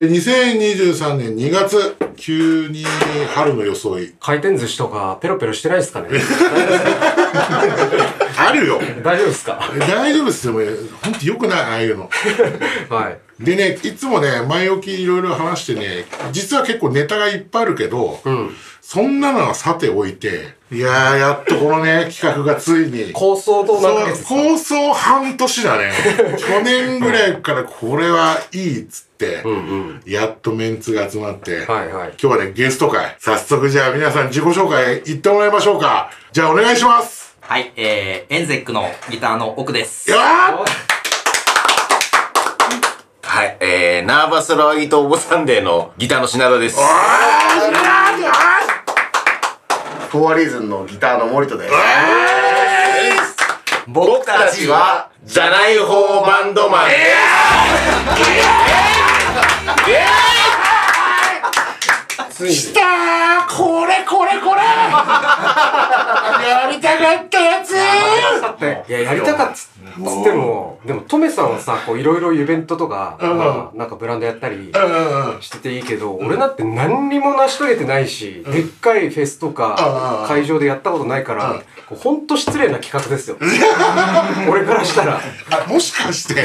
2023年2月、急に春の装い。回転寿司とかペロペロしてないですかね？あるよ。大丈夫ですか？大丈夫ですよ。もうほんと良くない、ああいうの。はい。でね、いつもね、前置きいろいろ話してね、実は結構ネタがいっぱいあるけど、うん。そんなのはさておいて、いやー、やっとこのね、企画がついに。構想と何ヶ構想半年だね。去年ぐらいからこれはいいっつって、うんうん。やっとメンツが集まって、はいはい。今日はね、ゲスト会。早速じゃあ皆さん自己紹介言ってもらいましょうか。じゃあお願いします。はい、えー、エンゼックのギターの奥です。よーはい、えー、ナーバスライトオブサンデーのギターの品田です。フォアリーズンのギターの森田です。僕たちは、じゃない方バンドマン。ついに。来たーこれこれこれ。やりたかったやつ。いや、やりたかったっつっても、でも、トメさんはさ、こう、いろいろイベントとか、うんまあなんかブランドやったりうんうんしてていいけど、俺だって何にも成し遂げてないし、でっかいフェスとうんか、会場でやったことないから、こうほんと失礼な企画ですよ。俺からしたら。あもしかして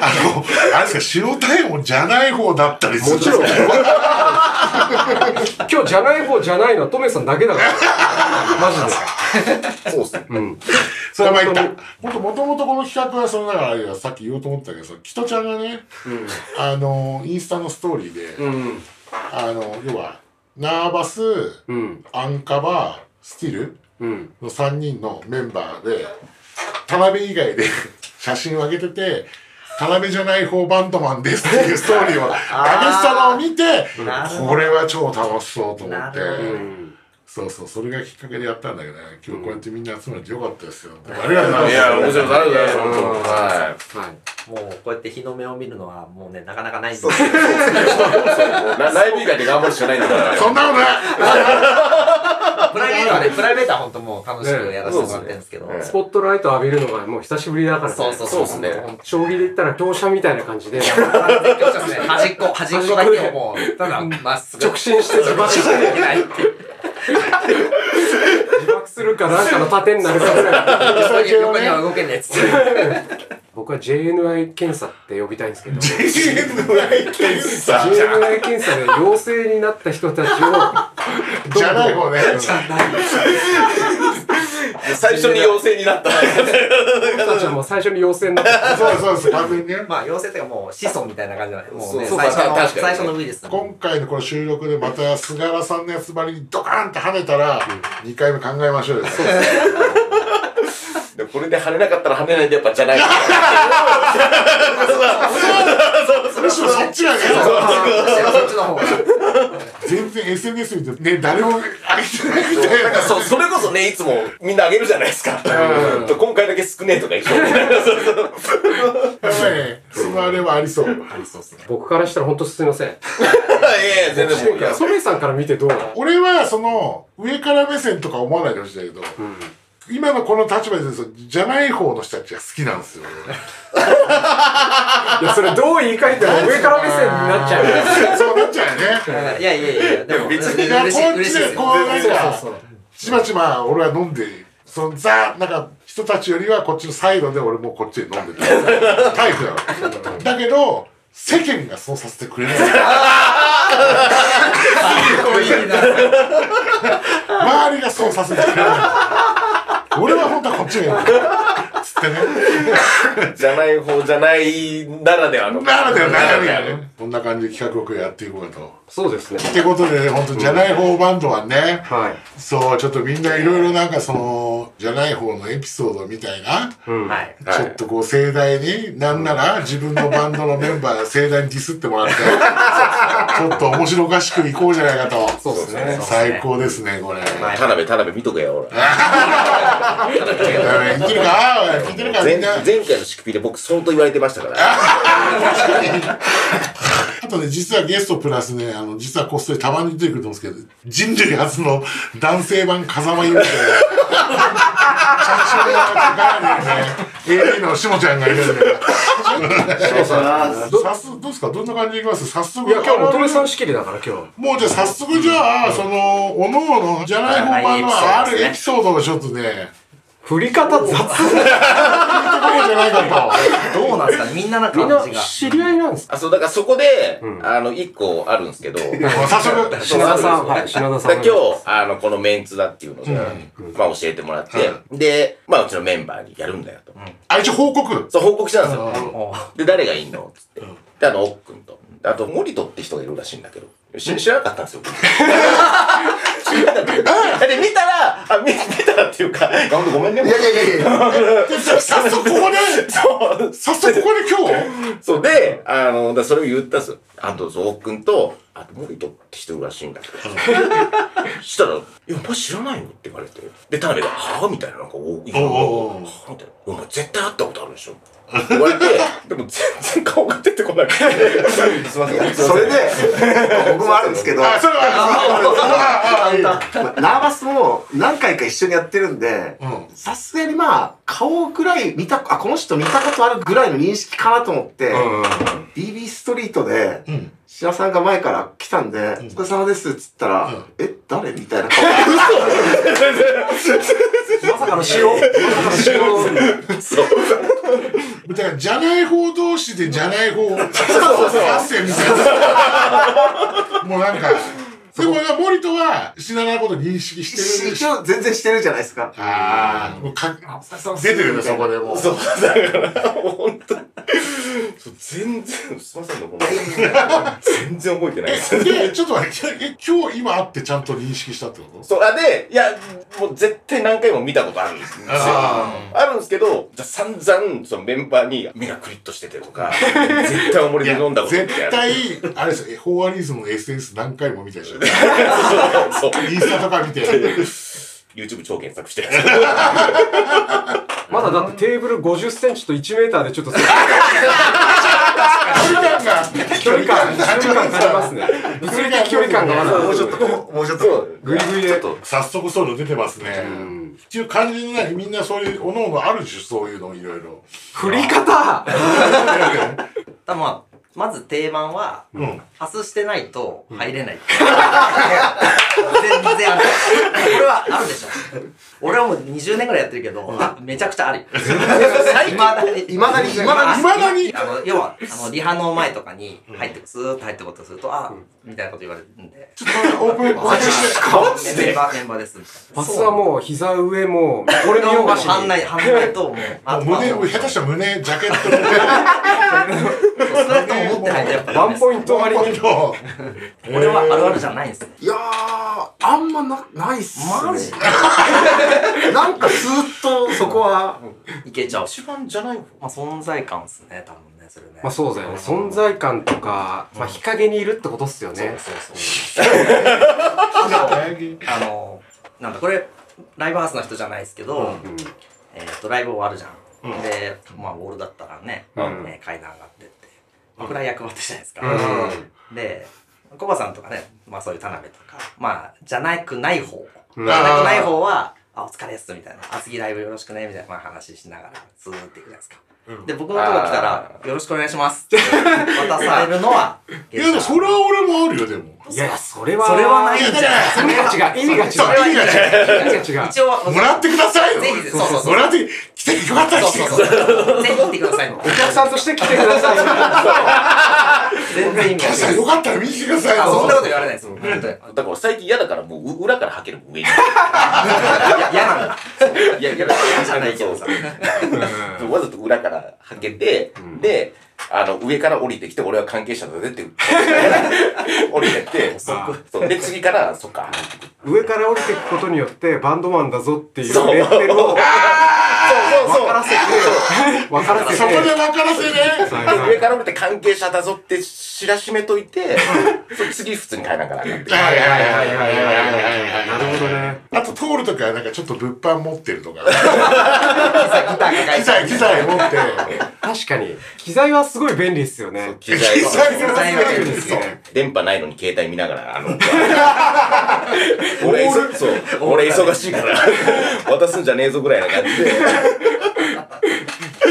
あのあれですか塩対応じゃない方だったりするもちろん。今日じゃない方じゃないのはトメさんだけだから。マジで。そうっすね。うん。それは参った本もともともとこの企画はそのだからあれはさっき言おうと思ったけどさキトちゃんがねあのインスタのストーリーで、うん。あの要はナーバスうん。アンカバースティルうん。の3人のメンバーで田辺以外で 写真を上げてて要じゃない。方バンドマンですってい。うストーリーを上げてたのを見てこれは超楽しそうと思って。そうそうそれがきっかけでやったんだけどね今日こうやってみんな集まれてよかったですよありがとうございますいや、面白いです。ありがとうございます。ははい。もうこうやって日の目を見るのはもうね、なかなかない んで。い。ラライブ以外で頑張るしかないんだから。そんなことないプライベートはね、プライベートは本当もう楽しくやらせてもらってるんですけど。ねスポットライト浴びるのがもう久しぶりだからね。そうそうそうっすね将棋で言ったら強者みたいな感じで、絶叫してますね。端っこ、端っこだけをもう、ただ、まっすぐ。直進してないっていう。するかなんかの盾になるかぐらい。横には動けねえっつって。僕は JNI 検査って呼びたいんですけど、JNI 検査 JNI 検査で陽性になった人たちを、じゃない方ね最初に陽性になった。僕たちはもう最初に陽性になった。そうそうそう完全にねまあ、妖精っていうかもう子孫みたいな感じじゃない。もうね、そう最初の、最初のウイルスだもん今回のこの収録でまた菅原さんのやつばりにドカーンって跳ねたら2回目考えましょうよでこれで跳ねなかったら跳ねないでやっぱじゃない。むしろそっちがねそっちの方が。全然 SNS 見てね誰も上げてないみたいなそう、それこそね、いつもみんなあげるじゃないですか。今回だけ少ねえとか言って。やっぱりねそのあれはありそうありそうっすね。僕からしたら本当すいません。いやいや、全然ソメさんから見てどうなの？俺はその上から目線とか思わないでほしいんだけど、今のこの立場でじゃない方の人たちが好きなんですよ いや、それどう言い換えても上から目線になっちゃうよ。そうなっちゃうよね。いやいやいや、でも別いや嬉しい、こっちでこうなんか。ちまちま俺は飲んでそのザなんか人たちよりはこっちのサイドで俺もうこっちで飲んでるタイプだろだけど世間がそうさせてくれない。周りがそうさせてくれない俺は本当はこっちがいい つってね。じゃない方じゃないならではの。ならでは中身がねこんな感じで企画をやっていこうかとそうですね。ってことでね本当じゃない方バンドはね、はい。そうちょっとみんないろいろなんかそのじゃない方のエピソードみたいなうん。はい。ちょっとこう盛大に、なんなら自分のバンドのメンバーが盛大にディスってもらって、ちょっと面白おかしくいこうじゃないかと。そうですね。最高ですね、これ。はい田辺、田辺見とけよ、俺。聞いてるか？聞いてるかみ前んな？前回の仕組みで僕相当言われてましたから。あとね、実はゲストプラスね、あの、実はこっそりたまに出てくると思うんですけど、人類初の男性版風間優みたいな。AD のしもちゃんがいるんで。早速どうですか？どんな感じでいきます？早速いや、今日もトメさんあ仕切りだから、今日。もうじゃあ早速じゃあ、その、おのおのじゃない方版のあるエピソードをちょっとね、振り方雑ところじゃないかどうなんですか？ねみんななみんな感じが。知り合いなんですか？あ、そう、だからそこで、うんあの、一個あるんですけど、と。早速、品田さん、はい、品田さん。今日、あの、このメンツだっていうので、まあ教えてもらって、で、まあうちのメンバーにやるんだよと。あ、一応報告？そう、報告したんですよ。おで、誰がいいの？つって。で、あの、奥くんと。あと、森戸って人がいるらしいんだけど、し知らなかったんですよ。知らなかった。で、見たら、あ、見見たらっていうか、ほんとごめんね。いやいやいやいや。早速ここで、そう。早速ここで今日、そうで、あの、だそれを言ったんですよ。あと、そう、奥くんと、あと、森戸って人らしいんだけど。したら、いや、お前知らないの？って言われて。で、田辺が、はぁ？みたいな、なんか、お、いや、はぁ？みたいな。お前絶対会ったことあるでしょ？言われて、でも全然顔が出てこなくて。すいません。それで、僕もあるんですけど、あ、それは、あ、あ、あ、いいナーバスも何回か一緒にやってるんでうん、さすがにまあ、顔ぐらい見た、あ、この人見たことあるぐらいの認識かなと思って、うん。BB ストリートで、うん。白さんが前から来たんで、お疲れ様ですっつったら、うんえ、誰みたいな顔。まさかの塩？そう。だから、じゃない方同士でじゃない方、発生みたいな。もうなんか、でも、森戸は知らないこと認識してる一応全然してるじゃないですか。ああ、もうか出てるね、そこでもう。そう、だから、本当に。そう全然、すいませんね、ほんとに全然覚えてないです。で、ちょっと待って、え、今日今会ってちゃんと認識したってこと？そう、あ、で、いや、もう絶対何回も見たことあるんですよ。ああるんですけど、じゃあ散々、そのメンバーに目がクリッとしててとか、絶対思い出飲んだことって絶ある。対、あれですよ、フォーアリズムの SNS 何回も見たでしょ。そう。インスタとか見て。YouTube 超検索して。まだだってテーブル50センチと1メーターでちょっと、距離感が、距離感、距離感感じますね。物理的距離感がまだ。もうちょっと、もうちょっと。そう。グイグイで。早速そういうの出てますね。うんっていう感じのない、みんなそういう、おのおのあるでしょ、そういうのいろいろ。振り方 たまあ、まず定番は、うん。パスしてないと入れない。全然ある。これはあるでしょ。俺はもう20年ぐらいやってるけど、あめちゃくちゃある。いまだに、いまだに。いまだにあの、要は、あの、リハの前とかに入ってく、スーッと入ってことすると、あ、みたいなこと言われるんで。ちょっとオープン、オープンして。メンバー、メンバーです。パスはもう膝上もう、これ見よがしに。半内、半内と、もう、胸、まあ下手したら胸、ジャケット ストレートも持ってないとやっぱダワンメです。ポイント割りに。の。これはあるあるじゃないんですね。いやー、あんまな、ないっすね。マジ？なんかスーッとそこは、いけちゃう。一番じゃないのまあ、存在感っすね、多分ね、それね。まあそうだよね。存在感とか、まあ日陰にいるってことっすよね。そうそうそう。あの、なんだ、これ、ライブハウスの人じゃないですけど、うんえっと、ライブ終わるじゃん。うんで、まあ、ウォールだったらね、うんね階段上がってって、僕ら役割じゃないですか。うんで、コバさんとかね、まあそういう田辺とか、まあ、じゃなくない方。うんじゃなくない方は、あ、お疲れっす、みたいな。あ、次ライブよろしくね、みたいな、まあ話しながら、スーっていくじゃないですか。で、僕のとこ来たら、よろしくお願いしますって 渡されるのは、いや、でもそれは俺もあるよ、でも。いや、それは。それはないんじゃない意味が違う。意味が違う。意味が違う意味が違う。一応、もらってくださいよぜひそうそうもらって、来てよかったそうそうそう。ぜひ来てくださいの。お客さんとして来てください。全然意味がさ違う。よかったら見に来てくださいそんなこと言われないです。だから最近嫌だからもう裏から履ける上に。いや嫌なんだ。いや、嫌じゃないけどさ。わざと裏から履けて、で、あの、上から降りてきて、俺は関係者だぜって言って、降りてって、そうで、次から、そっか。上から降りていくことによって、バンドマンだぞっていうそうレッテルを そうそう分からせて、分からせて。そこで分からせね。はいはい上から降りて関係者だぞって知らしめといて、そう次普通に帰らなきゃならなくて。はいはいはいはいはいはいはいなるほどね。あと通るときはなんかちょっと物販持ってるとか。機材、機材持って。確かに。機材はすごい便利ですよね。機材機材機材は便利ですよ。電波ないのに携帯見ながら、あの、俺、そう、俺忙しいから、渡すんじゃねえぞぐらいな感じで。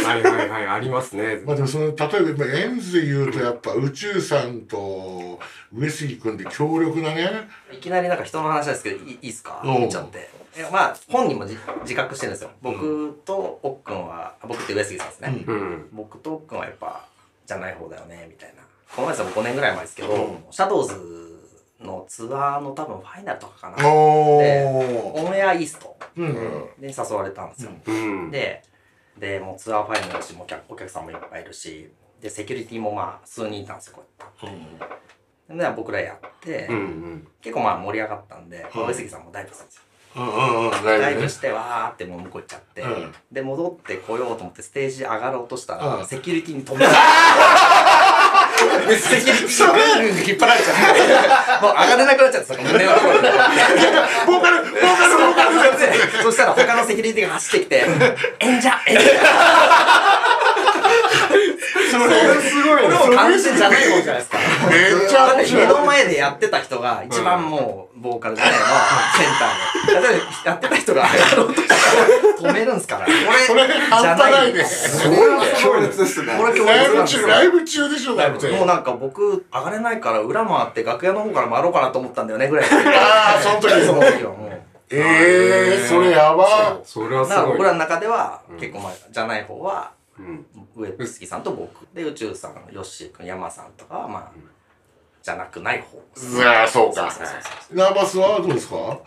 はいはいはい、ありますね。まあでもその、例えば今エンズで言うとやっぱ宇宙さんと上杉君で強力なね、いきなりなんか人の話ですけど、いいいいっすか？うん言っちゃって。まあ、本人もじ自覚してるんですよ。僕と奥くんは、僕って上杉さんですね。うん。僕と奥くんはやっぱ、じゃない方だよね、みたいな。この前さ、5年ぐらい前ですけど、シャドウズのツアーの多分ファイナルとかかな。おでー。オンエアイーストうん。で誘われたんですよ。うん。で、で、もうツアーファイナルだし、もうお客さんもいっぱいいるし、で、セキュリティもまあ、数人いたんですよ、こうやって。で、僕らやって、うんうん。結構まあ盛り上がったんで、うん上杉さんもダイブするんですよ。うんうんうん。ダライブして、わーってもう向こう行っちゃって、うんで、戻ってこようと思ってステージ上がろうとしたら、うんセキュリティに止め。セキュリティに 引っ張られちゃって、もう上がれなくなっちゃって、その胸のところに。ボーカル、ボーカル、ボーカルで そしたら他のセキュリティが走ってきて、演者演者それ、すごいこれもじゃない方じゃないですか。めっちゃだって面白い。目の前でやってた人が一番もうボーカルでね、まあセンターで。例えばやってた人が上がろうとしたら止めるんですから。これ、それ半端ないねじゃこれは強烈ですね。これ強ライブ中。ライブ中でしょ、だって。もうなんか僕、上がれないから裏回って楽屋の方から回ろうかなと思ったんだよねぐらい。ああ、その時 その時はもう。ええー、それやば。それはすごい。だから僕らの中では、結構まあ、じゃない方は、うん。上杉さんと僕。で、宇宙さん、ヨッシー君、山さんとかはまあ、じゃなくない方。うわそうかナーバスはどうですか？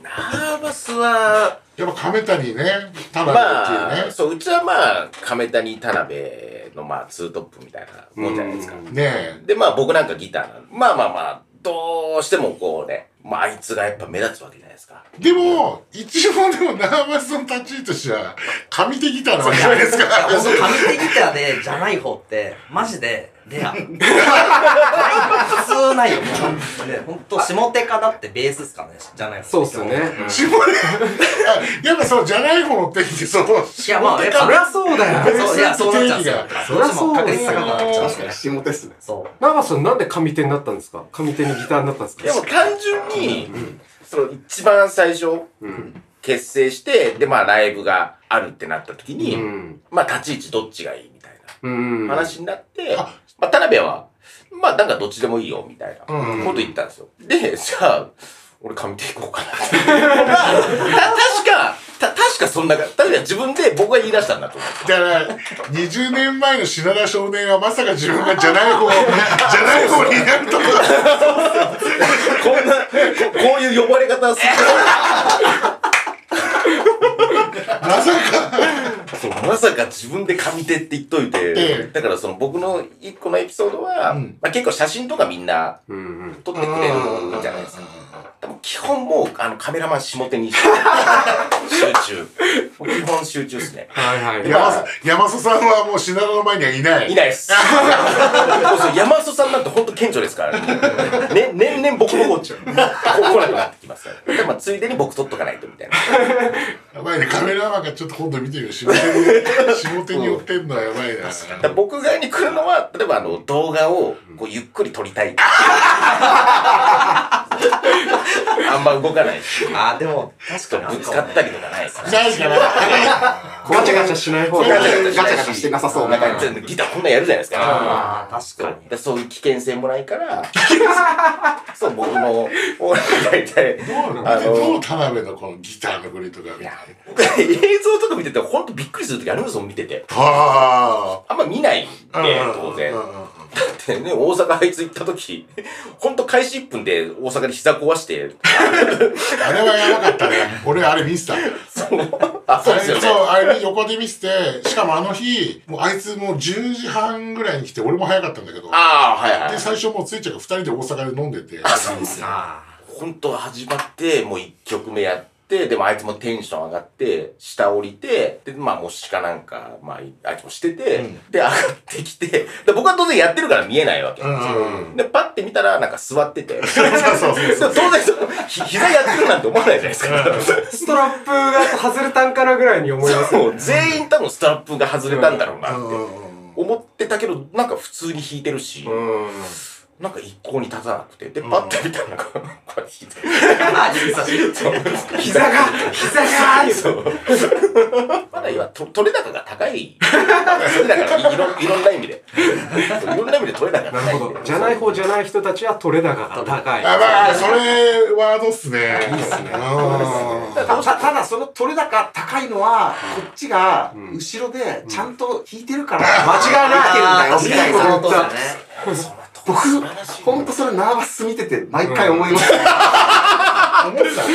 ナーバスは、やっぱ亀谷ね、田辺まっていうあ、ね。そう、うちはまあ、亀谷田辺のまあ、ツートップみたいなもんじゃないですか。うんねで、まあ僕なんかギターなんで、まあまあまあ、どうしてもこうね、まああいつがやっぱ目立つわけじゃないですか。え。でも、一応でもナーバスの立ち位置としては、上手ギターなわけじゃないですか。いや、ほんと、紙手ギターで、じゃない方って、マジで、レア。ないよ。普通ないよ、もう。ね、ほんと、下手かだってベースっすからね、じゃない方。そうっすよね。うん下手、あやっぱそう、じゃない方の定義で、その、いや、まあ、やっぱそりゃそうだよ。そう、いや、そうなっちゃうんですよ。そりゃそう確率高くなっちゃうんですね確かに。下手っすね。そう。長瀬さんなんで上手になったんですか？上手にギターになったんですか？でも単純に、その一番最初、うん。結成して、でまあライブがあるってなった時に、うん。まあ立ち位置どっちがいいみたいうん。な話になって、あまあ田辺は、まあなんかどっちでもいいよみたいなうんこと言ったんですよ。で、じゃあ、俺上手行こうかなって。た確か、た確かそんな、確か自分で僕が言い出したんだと思う。だから、20年前の品田少年はまさか自分がじゃない方、じゃない方になるとは。こんな、ここういう呼ばれ方する。まさか。そうまさか自分で上手って言っといて、ええだからその僕の一個のエピソードは、うんまあ、結構写真とかみんなうんうん。撮ってくれるじゃないですか。でも基本もうあのカメラマン下手に集中。基本集中ですね。はいはい。山里山里さんはもう品田の前にはいない。いないです。そうそう山里さんなんて本当顕著ですからね。ね年々僕もこ来なくなってきますから。でまあついでに僕撮っとかないとみたいな。やばいね、カメラマンがちょっと今度見てみよう。下手に、下手に寄ってんのはやばいな。僕側に来るのは、例えばあの動画をこうゆっくり撮りたい。あんま動かないし。あー、でも、確かにあぶつかったりとかないですから。ないから。ガチャガチャしない方がガチャガチャしてなさそうなギターこんなんやるじゃないですか。あー、確かに。でそういう危険性もないから、そう、僕も、俺大体、あどうの、田辺のこのギターの振りとか見て。僕映像とか見てて、ほんとびっくりする時あるんですよ、見てて。はあんま見ないんあ。で、当然。だってね、大阪あいつ行った時、ほんと開始1分で大阪で膝壊して、あれはやばかったね。俺あれ見せた。そう、あ、そうですよね。そう、あれ横で見せて、しかもあの日、もうあいつもう10時半ぐらいに来て、俺も早かったんだけど。ああ、はいはいで、。最初もうついちゃんが2人で大阪で飲んでて。あ、そうですよ。あ本当始まって、もう1曲目やって、でもあいつもテンション上がって、下降りて、で、まあもしかなんか、まああいつもしてて、うんで、上がってきて、で僕は当然やってるから見えないわけ。うん。で、パッて見たら、なんか座ってて。そうそうそう当然その、ひ膝やってるなんて思わないじゃないですか。ストラップが外れたんかなぐらいに思いますよそう、全員多分ストラップが外れたんだろうなって思ってたけど、なんか普通に弾いてるし、うん。なんか一向に立たなくて、で、パッと見たらなんか、こうやって引いて。あ指差し。膝が膝が。そう。まだ今、と取れ高が高い。それだから、いろいろんな意味で。いろんな意味で取れ高が高い。なるほど。じゃない方じゃない人たちは取れ高が高い。あまあそれワードっすね。いいっすね。うんただその取れ高高いのはこっちが後ろでちゃんと引いてるから間違いなくてるんだよ。い僕ほんとそれナーバス見てて毎回思いました。い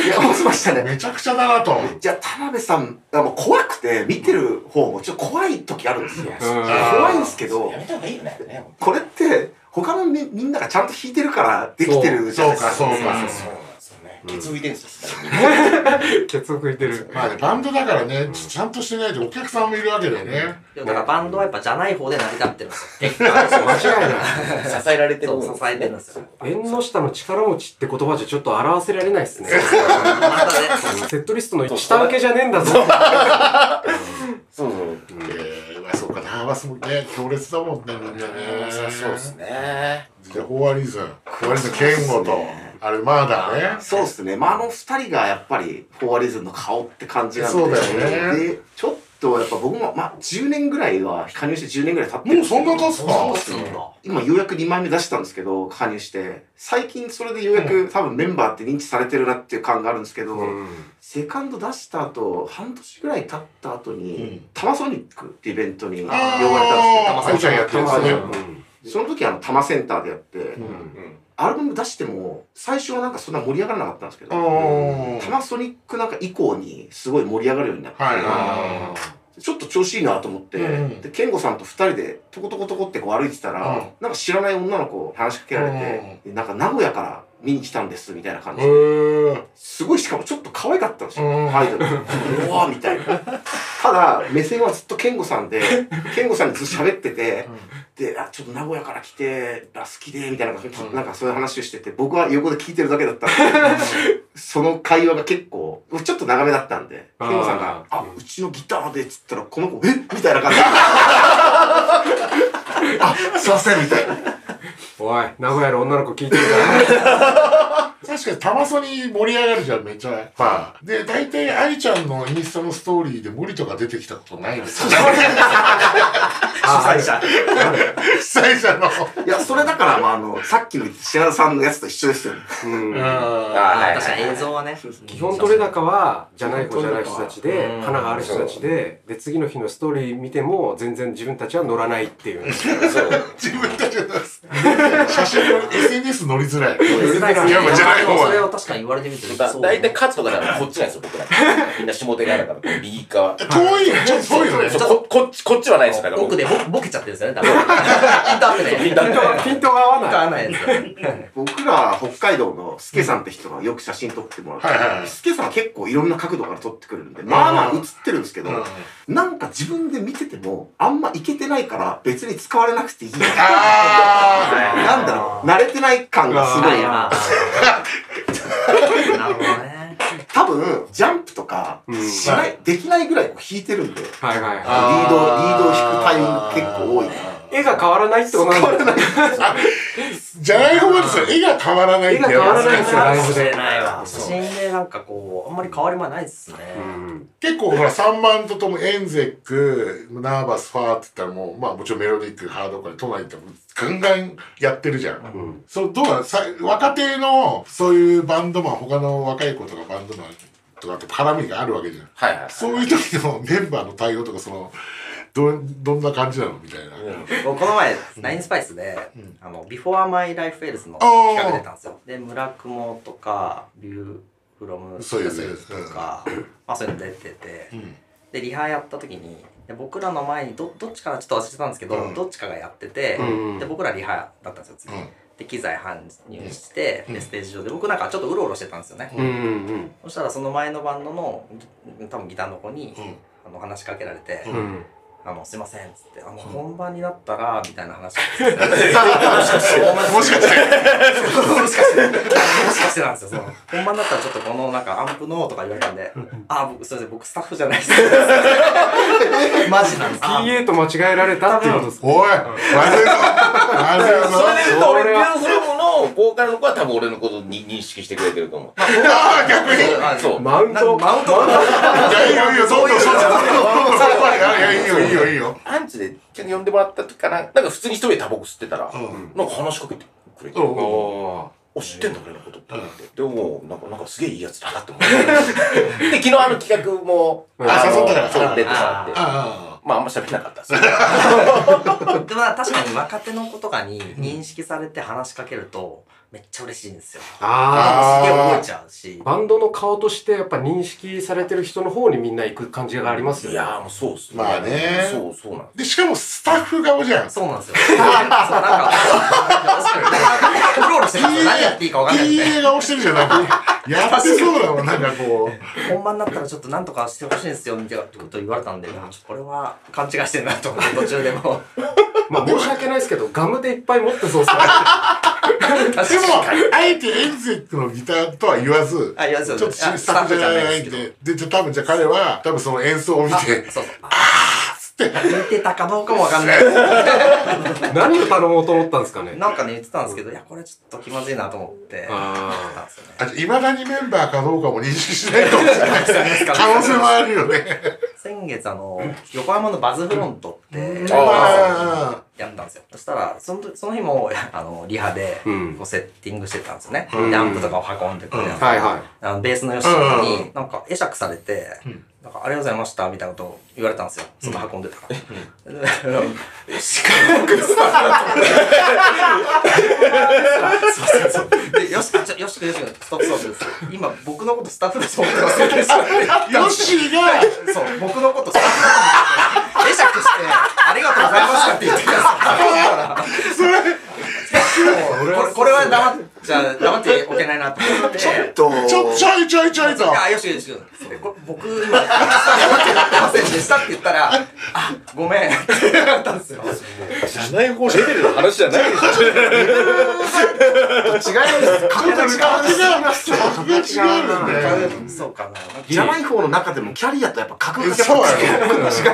や思いましたね。めちゃくちゃだなと。じゃあ田辺さんあもう怖くて見てる方もちょっと怖い時あるんですよ。う。ん怖いんですけどやめた方がいいよね。ねこれって他のみみんながちゃんと弾いてるからできてるじゃないですか。そうかそうかそうなん。ですよね。ケツ浮いてるんですよ。ケツ拭いてる。まあねバンドだからねちゃんとしてないとお客さんもいるわけだよね。でもだからバンドはやっぱじゃない方で成り立ってるんですよ。結間果違いない。支えられてる。支えてるんですよ。縁の下の力持ちって言葉じゃちょっと表せられないですね。またね。セットリストの下請けじゃねえんだぞ。そう。そう。えあそうかナーバスもね強烈だもんねみんなね。そうですね。でホワリズンホワリズンケンゴとあれまだね。そうですね。まあ、あの二人がやっぱり、フォワリズムの顔って感じなんで。そうだよね。で、ちょっとやっぱ僕も、まあ、10年ぐらいは、加入して10年ぐらい経ってるもうそんな経つか？そうっす今ようやく2枚目出したんですけど、加入して。最近それでようやく、多分メンバーって認知されてるなっていう感があるんですけど、うん。セカンド出した後、半年ぐらい経った後に、うん。タマソニックってイベントに呼ばれあたんですよ。あ愛ちゃんやってるやつね。その時あの、タマセンターでやって、うんアルバム出しても、最初はなんかそんな盛り上がらなかったんですけど、うん。タマソニックなんか以降にすごい盛り上がるようになって、はいはちょっと調子いいなと思って、うん。で、健吾さんと二人でトコトコトコってこう歩いてたら、うん。なんか知らない女の子話しかけられて、でなんか名古屋から見に来たんですみたいな感いじすごいしかもちょっと可愛かったんですよ、うん。アイドル。うわーみたいな。ただ、目線はずっと健吾さんで、健吾さんにずっと喋ってて、で、あ、ちょっと名古屋から来て、あ好きで、みたいな、なんかそういう話をしてて、僕は横で聞いてるだけだったんで、その会話が結構、ちょっと長めだったんで、あー。健吾さんが、あ、うちのギターで、つったら、この子、えみたいな感じ。で。あ、すいません、みたいな。おい名古屋の女の子聞いてるから 確かにタマソに盛り上がるじゃんめっちゃ。やっぱで大体愛ちゃんのインスタのストーリーで森とか出てきたことないですよ主催者主催者の。いや、それだから、まあ、あの、さっきの品田さんのやつと一緒ですよね。うん。あはい。確かに映像はね。基本取れ高はじゃない方じゃない人たちでうん。花がある人たちでで次の日のストーリー見ても全然自分たちは乗らないっていう。そう。自分たちの 写真の SNS 乗りづらい。づらい。いやじゃない方それはを確かに言われてみてだそう。大体カツとかだからこっちなんですよ、僕ら。みんな下手側だから、右側。遠いよちょっと遠いよね。ここっち、こっちはないですよ。だから奥でボボケちゃってるんですよね多分。インターってね。インターってねピントが合わない。使わないですよね僕ら北海道のスケさんって人がよく写真撮ってもらって、スケさんは結構いろんな角度から撮ってくるんで、まあまあ映ってるんですけど、うんなんか自分で見ててもあんまいけてないから別に使われなくていい。な。あなんだろう、慣れてない感がすごい。まあ なるほどね多分、ジャンプとかうんしない、できないぐらいこう弾いてるんで、リーはいはい。あはド、リードを弾くタイミング結構多い。い絵が変わらないってことなんだ。よじゃない方がですよ。絵が変わらないってやつ。絵が変わらないんですよライブで写真でなんかこうあんまり変わりはない。ですね。うん。結構ほら3番とともエンゼックナーバスファーって言ったらもうまあもちろんメロディックハードコア都内行ってもガンガンやってるじゃん、ん。そうどうなのさ若手のそういうバンドマン他の若い子とかバンドマンとかって絡みがあるわけじゃん。はいはい。そういう時のメンバーの対応とかそのどどんな感じなの？みたいな、僕この前、ナインスパイスで、あの、ビフォーマイライフエルスの企画出たんですよ。で、村雲とか、ビューフロムそうですね。とか、まあそういうの出てて、うん。で、リハやった時に、で僕らの前にど、どっちかなちょっと忘れてたんですけど、うん。どっちかがやってて、うんで、僕らリハだったんですよ、次。うん。で、機材搬入して、で、ステージ上で、僕なんかちょっとうろうろしてたんですよね。うんうんそしたらその前のバンドの、ギ多分ギターの子に、うん。あの話しかけられて、うんうんあの、すいません、つって、あの、本番になったら、みたいな話。を もしかして。もしかして。しかしてなんですよ、その。本番だったらちょっとこのなんかアンプのとか言われたんで、あ、僕、すいません、僕スタッフじゃないです。マジなんです。あ。PA と間違えられたっていうことですか？おい悪いぞ。悪いぞ。それで言うと俺それは。ビューフロムのボーカルの子は多分俺のことに認識してくれてると思う。ああ逆に。そう。マウント？マウント？やいいよいいよそんどんどんどんどんそこまでいやいいよいいよいいよ。アンチで呼んでもらった時かななんか普通に一人でタバコ吸ってたら、なんか話しかけてくれて、うんおお知ってんだ俺のことって思って、でもなんかなんかすげえいいやつだなって思って。で昨日あの企画もうんあ誘ったから。そう出てもらって。あまああんま喋れなかったです でもまあ確かに若手の子とかに認識されて話しかけると、めっちゃ嬉しいんですよ。あすげえ覚えちゃうしー。バンドの顔としてやっぱ認識されてる人の方にみんな行く感じがありますよねいやーもうそうっすねまあねそうそうなんでしかもスタッフ顔じゃんそうなんですよ。そう、なんか、うろうろしてるんですよ。何やっていいか分かんないんで。PA 顔してるじゃなくてやってそうだもんなんかこう。本番だったらちょっとなんとかしてほしいんですよ、みたいなこと言われたんで、これは勘違いしてるなと思って、途中でも。まあ申し訳ないですけどガムでいっぱい持ってそうっすね。でもあえてエンゼックのギターとは言わずあ、言わずちょっとスタッフじゃないんで。でじゃあ多分じゃあ彼は多分その演奏を見あ、て。そうそう。見てたかどうかもわかんない。何を頼もうと思ったんですかね？なんかね、言ってたんですけど、いや、これちょっと気まずいなと思って。言あ。あいまだにメンバーかどうかも認識しないかもしれない。ですね可能性もあるよね。先月あの、横浜のバズフロントって、あやったんですよ。そしたら、その時その日も、あの、リハで、セッティングしてたんですよね。うん。で、アンプとかを運んでくれるやつ。はいはい。あの、ベースの吉田うん。に、なんか会釈されて、なんか、ありがとうございました、みたいなことを言われたんですよ。その運んでたから。で しかも、僕さ、そうそうそう。で、よし、よしくよしく、ストップストップ。今、僕のことスタッフだと思ってますよね。あヨッシーがそう、僕のことスタッフだと思って、会釈して、ありがとうございましたって言ってください。それもうこれこれは黙っちゃ、黙っておけないなと。思って。と。ちょちょいちょいちょいと。あ、よしよしよし。僕、今、スタッフってなってませんでしたって言ったら、あ、ごめん。って言われたんですよ。じゃない方レベルの話じゃないでしょ違います。格が違う違うそうかな。じゃない方の中でもキャリアとやっぱ格が違い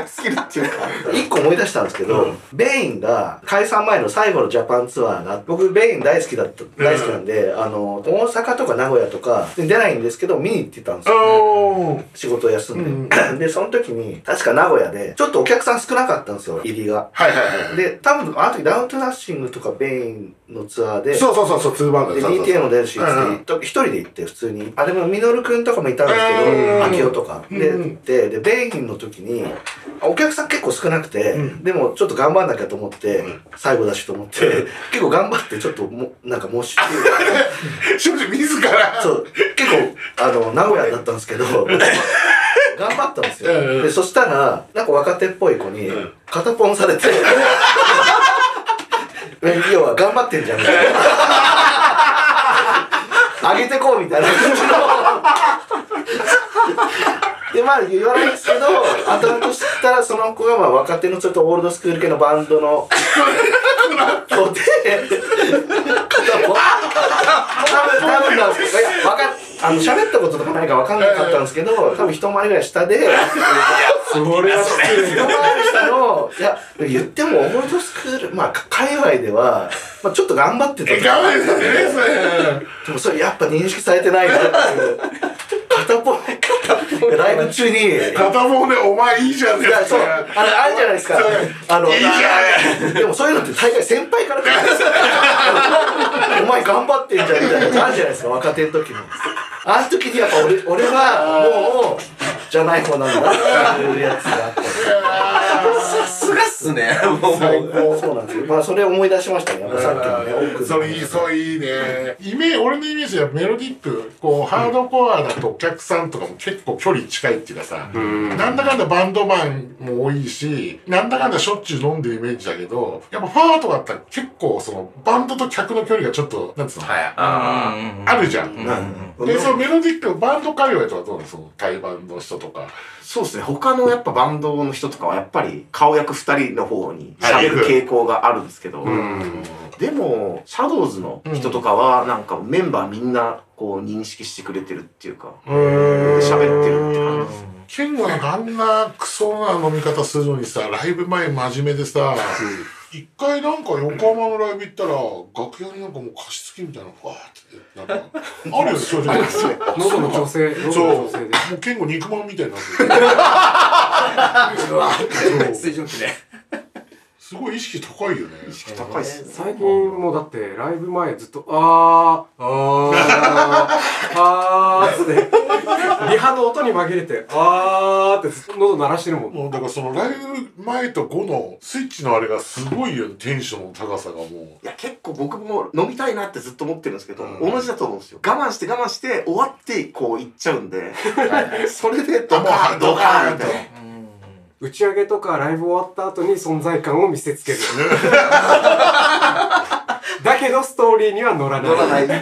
すぎるっていうか。一個思い出したんですけど、ベインが解散前の最後のジャパンツアーが僕ベイン大好きだった大好きなんで、あの大阪とか名古屋とか出ないんですけど見に行ってたんですよ。仕事を休んで、でその時に確か名古屋でちょっとお客さん少なかったんですよ入りが。はいはいはいで多分あの時ダウントナッシングとかベインのツアーで。そうそうそうそうツーバンドで、そうそう DT も出るし、うん一人で行って普通に。あ、でも、ミノルくんとかもいたんですうんけど、秋夫とか。で、うん行って、で、ベイギンの時に、お客さん結構少なくて、うん。でもちょっと頑張んなきゃと思って、最後だしと思って、結構頑張って、ちょっとも、なんかもし、正直 自ら。そう、結構、あの、名古屋だったんですけど、頑張ったんですよ。で、そしたら、なんか若手っぽい子に、肩ポンされて、要は頑張ってんじゃんみたいな。上げてこうみたいな感じの。で、まあ言わないんですけど、後々知ったらその子がまあ若手のちょっとオールドスクール系のバンドの子で。多分、なんですけど、いや、わかん、あの、喋ったこととか何かわかんなかったんですけど、多分一回りぐらい下で、それは失礼一回り下の、いや、言ってもオールドスクール、まあ、界隈では、まあ、ちょっと頑張ってた。え頑張ってたねでもそれやっぱ認識されてないなっていう。片ポン、ライブ中に、片方でお前いいじゃんねいや、そう、あの、あるじゃないですか。あの、いいじゃでもそういうのって大概先輩から来る。お前頑張ってんじゃんみたいなのあるじゃないですか、若手の時の。あの時にやっぱ俺、俺はもう、じゃない方なんだっていうやつがあった。さすがっすね。もう。そうなんですよ。まあ、それ思い出しましたね。やっぱさっきのね、奥それいい、そういいね。イメージ、俺のイメージはメロディック、こう、ハードコアだとお客さんとかも結構距離近いっていうかさ、なんだかんだバンドマンも多いし、なんだかんだしょっちゅう飲んでるイメージだけど、やっぱファーとかだったら結構その、バンドと客の距離がちょっと、なんつうの、はい。ああるじゃん。うんで、そのメロディック、バンド界隈とかどうなのその、対バンの人とか。そうですね。他のやっぱバンドの人とかはやっぱり顔役二二人の方に喋る傾向があるんですけど、うん。でも、シャドウズの人とかは、なんかメンバーみんな、こう、認識してくれてるっていうか、喋ってるって感じです。ケンゴなんかあんなクソな飲み方するのにさ、ライブ前真面目でさ、一回なんか横浜のライブ行ったら、楽屋になんかもう加湿器みたいなのがわーって、なんか、あるよね、正直。喉の調整喉そう。のも調整でうケンゴ肉まんみたいになってる。うわそう水蒸気で。すごい意識高いよね。高いっすね。最近もうだってライブ前ずっとあーあーあーってリハの音に紛れてあーってずっと喉鳴らしてるもんもうだからそのライブ前と後のスイッチのあれがすごいよね、テンションの高さがもう。いや、結構僕も飲みたいなってずっと思ってるんですけど、うん同じだと思うんですよ。我慢して我慢して、終わって、こう、行っちゃうんで、それで、ドカーン、ドカーンみたいな。打ち上げとかライブ終わった後に存在感を見せつける だけどストーリーには乗らない乗らない。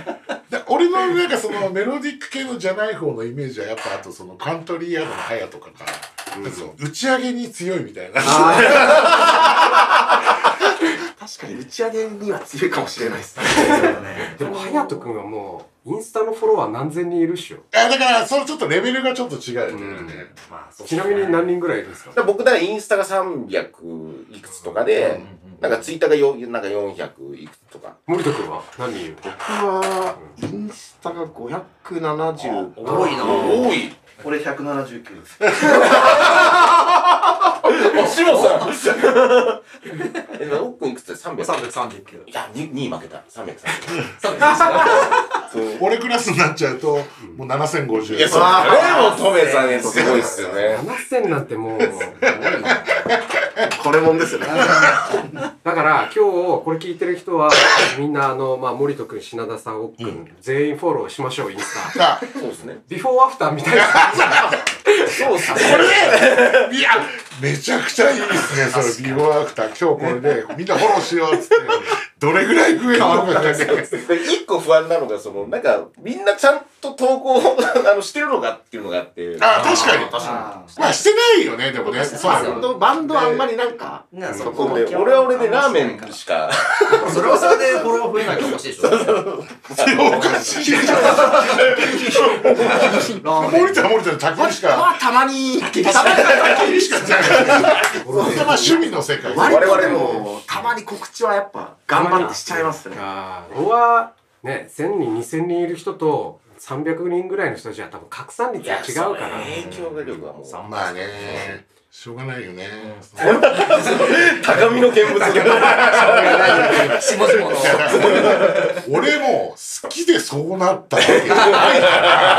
で俺のなんかそのメロディック系のじゃない方のイメージはやっぱあとそのカントリーヤードのハヤとかか、そう打ち上げに強いみたいな。確かに打ち上げには強いかもしれないですね。でも隼人君はもうインスタのフォロワー何千人いるっしょあだからそのちょっとレベルがちょっと違うよね。うんまあ、そうちなみに何人ぐらいいるんですか？だ僕だからインスタが300いくつとかで、なんかツイッターがよなんか400いくつとか。森田君は何人いる？僕は、インスタが570。多いな多い。俺179です。あ、しもさん え、なおっくんいくつ？で 300? 339。いや、2, 2負けた。330。339。そう。俺クラスになっちゃうと、もう7050いや、それもトメさんね、すごいっすよね。7000なんてもうこれもんですよね。だから今日これ聞いてる人はみんなあの、まあ、森戸君品田さん奥君、全員フォローしましょうインスタ。あそうですね。ビフォーアフターみたいな。そうっすね。いやめちゃくちゃいいですねそれビフォーアフター。今日これでみんなフォローしようっつって。どれぐらい増えるのかね。一個不安なのが、その、なんか、みんなちゃんと投稿を あのしてるのかっていうのがあって。あ確かにあまあしてないよねでもねそうそうですよバンド、バンドはあんまりなんか、ねそこで、俺は俺でラーメンしか。それはそれでフォロワー増えないかもしれないでしょ。おかしいじゃん。ラーメン森田は森田で竹にしか。まあ、たまに、しかじゃない。まあ趣味の世界。我々も、たまに告知はやっぱ、頑張ってしちゃいますね。僕はね1000人2000人いる人と300人ぐらいの人じゃ多分拡散率が違うから影響力はもう。まあねしょうがないよね 高みの見物。俺も好きでそうなったわけじゃないから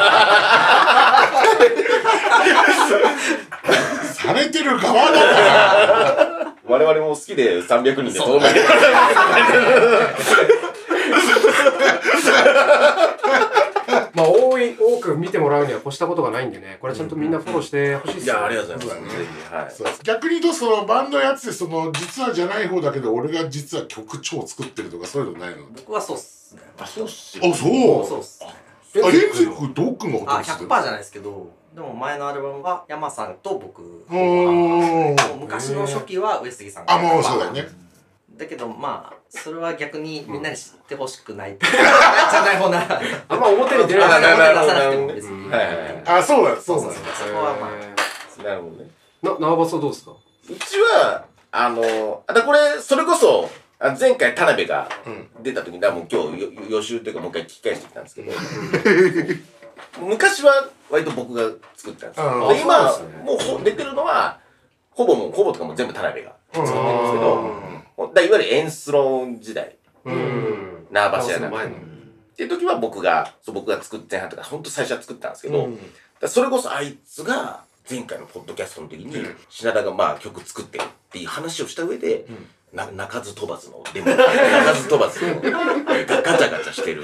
されてる側だから 我々も好きで300人で透明。まあ多い多く見てもらうには越したことがないんでねこれちゃんとみんなフォローしてほしいですよいや、ありがとうございます。ねぜひ、はい。そう逆に言うとそのバンドやっててその実はじゃない方だけど俺が実は曲超作ってるとかそういうのないの？僕はそうっすね。あ、そうっすあそう？そうっすね。えあレンジ君ドックンがほとあ、んどして100%じゃないですけど、でも前のアルバムは山さんと僕。うーんもう昔の初期は上杉さんがあもうそうだよねだけどまあそれは逆にみんなに知ってほしくない じゃない方なら。あんま表に出ない。あなな表に出さなくてもな別に。はいはいはい。あそうだそうだそう。そこはまあ。えなるほどね。ーな縄バスはどうですか？うちは、あの、あだこれ、それこそ、あ前回田辺がうん。出た時に、だからもう今日よ予習というかもう一回聞き返してきたんですけど、昔は割と僕が作ったんですうんよ。で今、ね。もうほ出てるのは、ほぼもう、ほぼとかも全部田辺がうん作ってるんですけど、だいわゆるエンスローン時代、うん。縄橋やなっていう時は僕が、そう僕が作って前半とか、本当最初は作ったんですけど、それこそあいつが前回のポッドキャストの時に品田がまあ曲作ってるっていう話をした上で、な鳴かず飛ばずのでも鳴かず飛ばず。のえーガガチャガチャしてる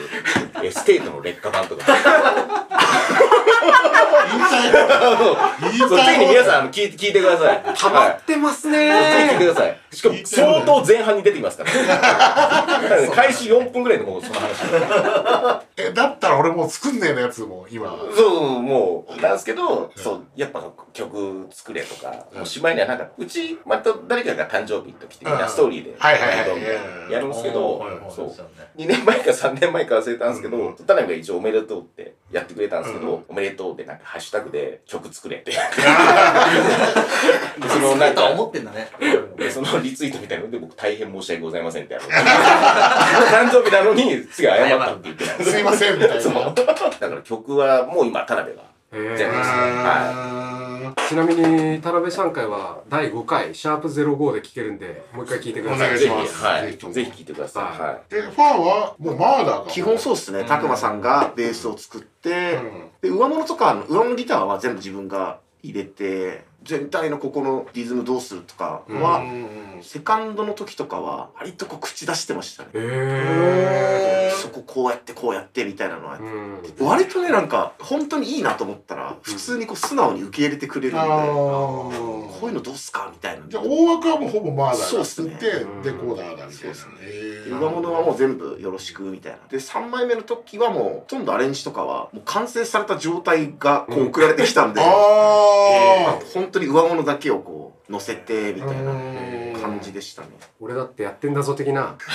えーステートの劣化版とか。言いたい。言いそうぜたい。ひ皆さん聞いて聞いてください。溜まってますね。聞いてくださいしかも相当前半に出てきますから、ね、開始4分ぐらいでもうその話。え、だったら俺もう作んねえのやつも今。そうもうなんですけど、そうやっぱ曲作れとか、もうしまいにはなんかうちまた誰かが誕生日の時ってみんなストーリーではいはいやるんですけど、そう。そうね。2年前か3年前か忘れたんですけど、田辺が一応おめでとうってやってくれたんですけど、おめでとうでなんかハッシュタグで曲作れって。でそのなんか、思ってんだね。でそのリツイートみたいなので僕大変申し訳ございませんってあの、誕生日なのに次は謝ったって言ってたんですすいませんみたいそうな。だから曲はもう今田辺が全部ですね。あはちなみに田辺さん回は第5回シャープ05で聞けるんでもう一回聞いてくださいい。ぜひ、お願いしますはい。ぜひ聴いてください。ははーえ、ファンはもうマーダーが。基本そうっすね。たくまさんがベースを作って、で、上物とか、上物ギターは全部自分が入れて、全体のここのリズムどうするとかは、セカンドの時とかは、割とこう口出してましたね。へそここうやってこうやってみたいなのはーう。ん割とね、なんか、本当にいいなと思ったら、普通にこう素直に受け入れてくれるんで、あこーういうのどうっすかみたいな。じゃあ大枠はもうほぼマーダーそうっすねが作って、デコーダーだみたいな。そうっすねへー上物はもう全部よろしくみたいな。で、3枚目の時はもう、ほとんどアレンジとかは、もう完成された状態がこう送られてきたんで、ああ当に上物だけをこう乗せてみたいなうん感じでしたね。俺だってやってんだぞ的な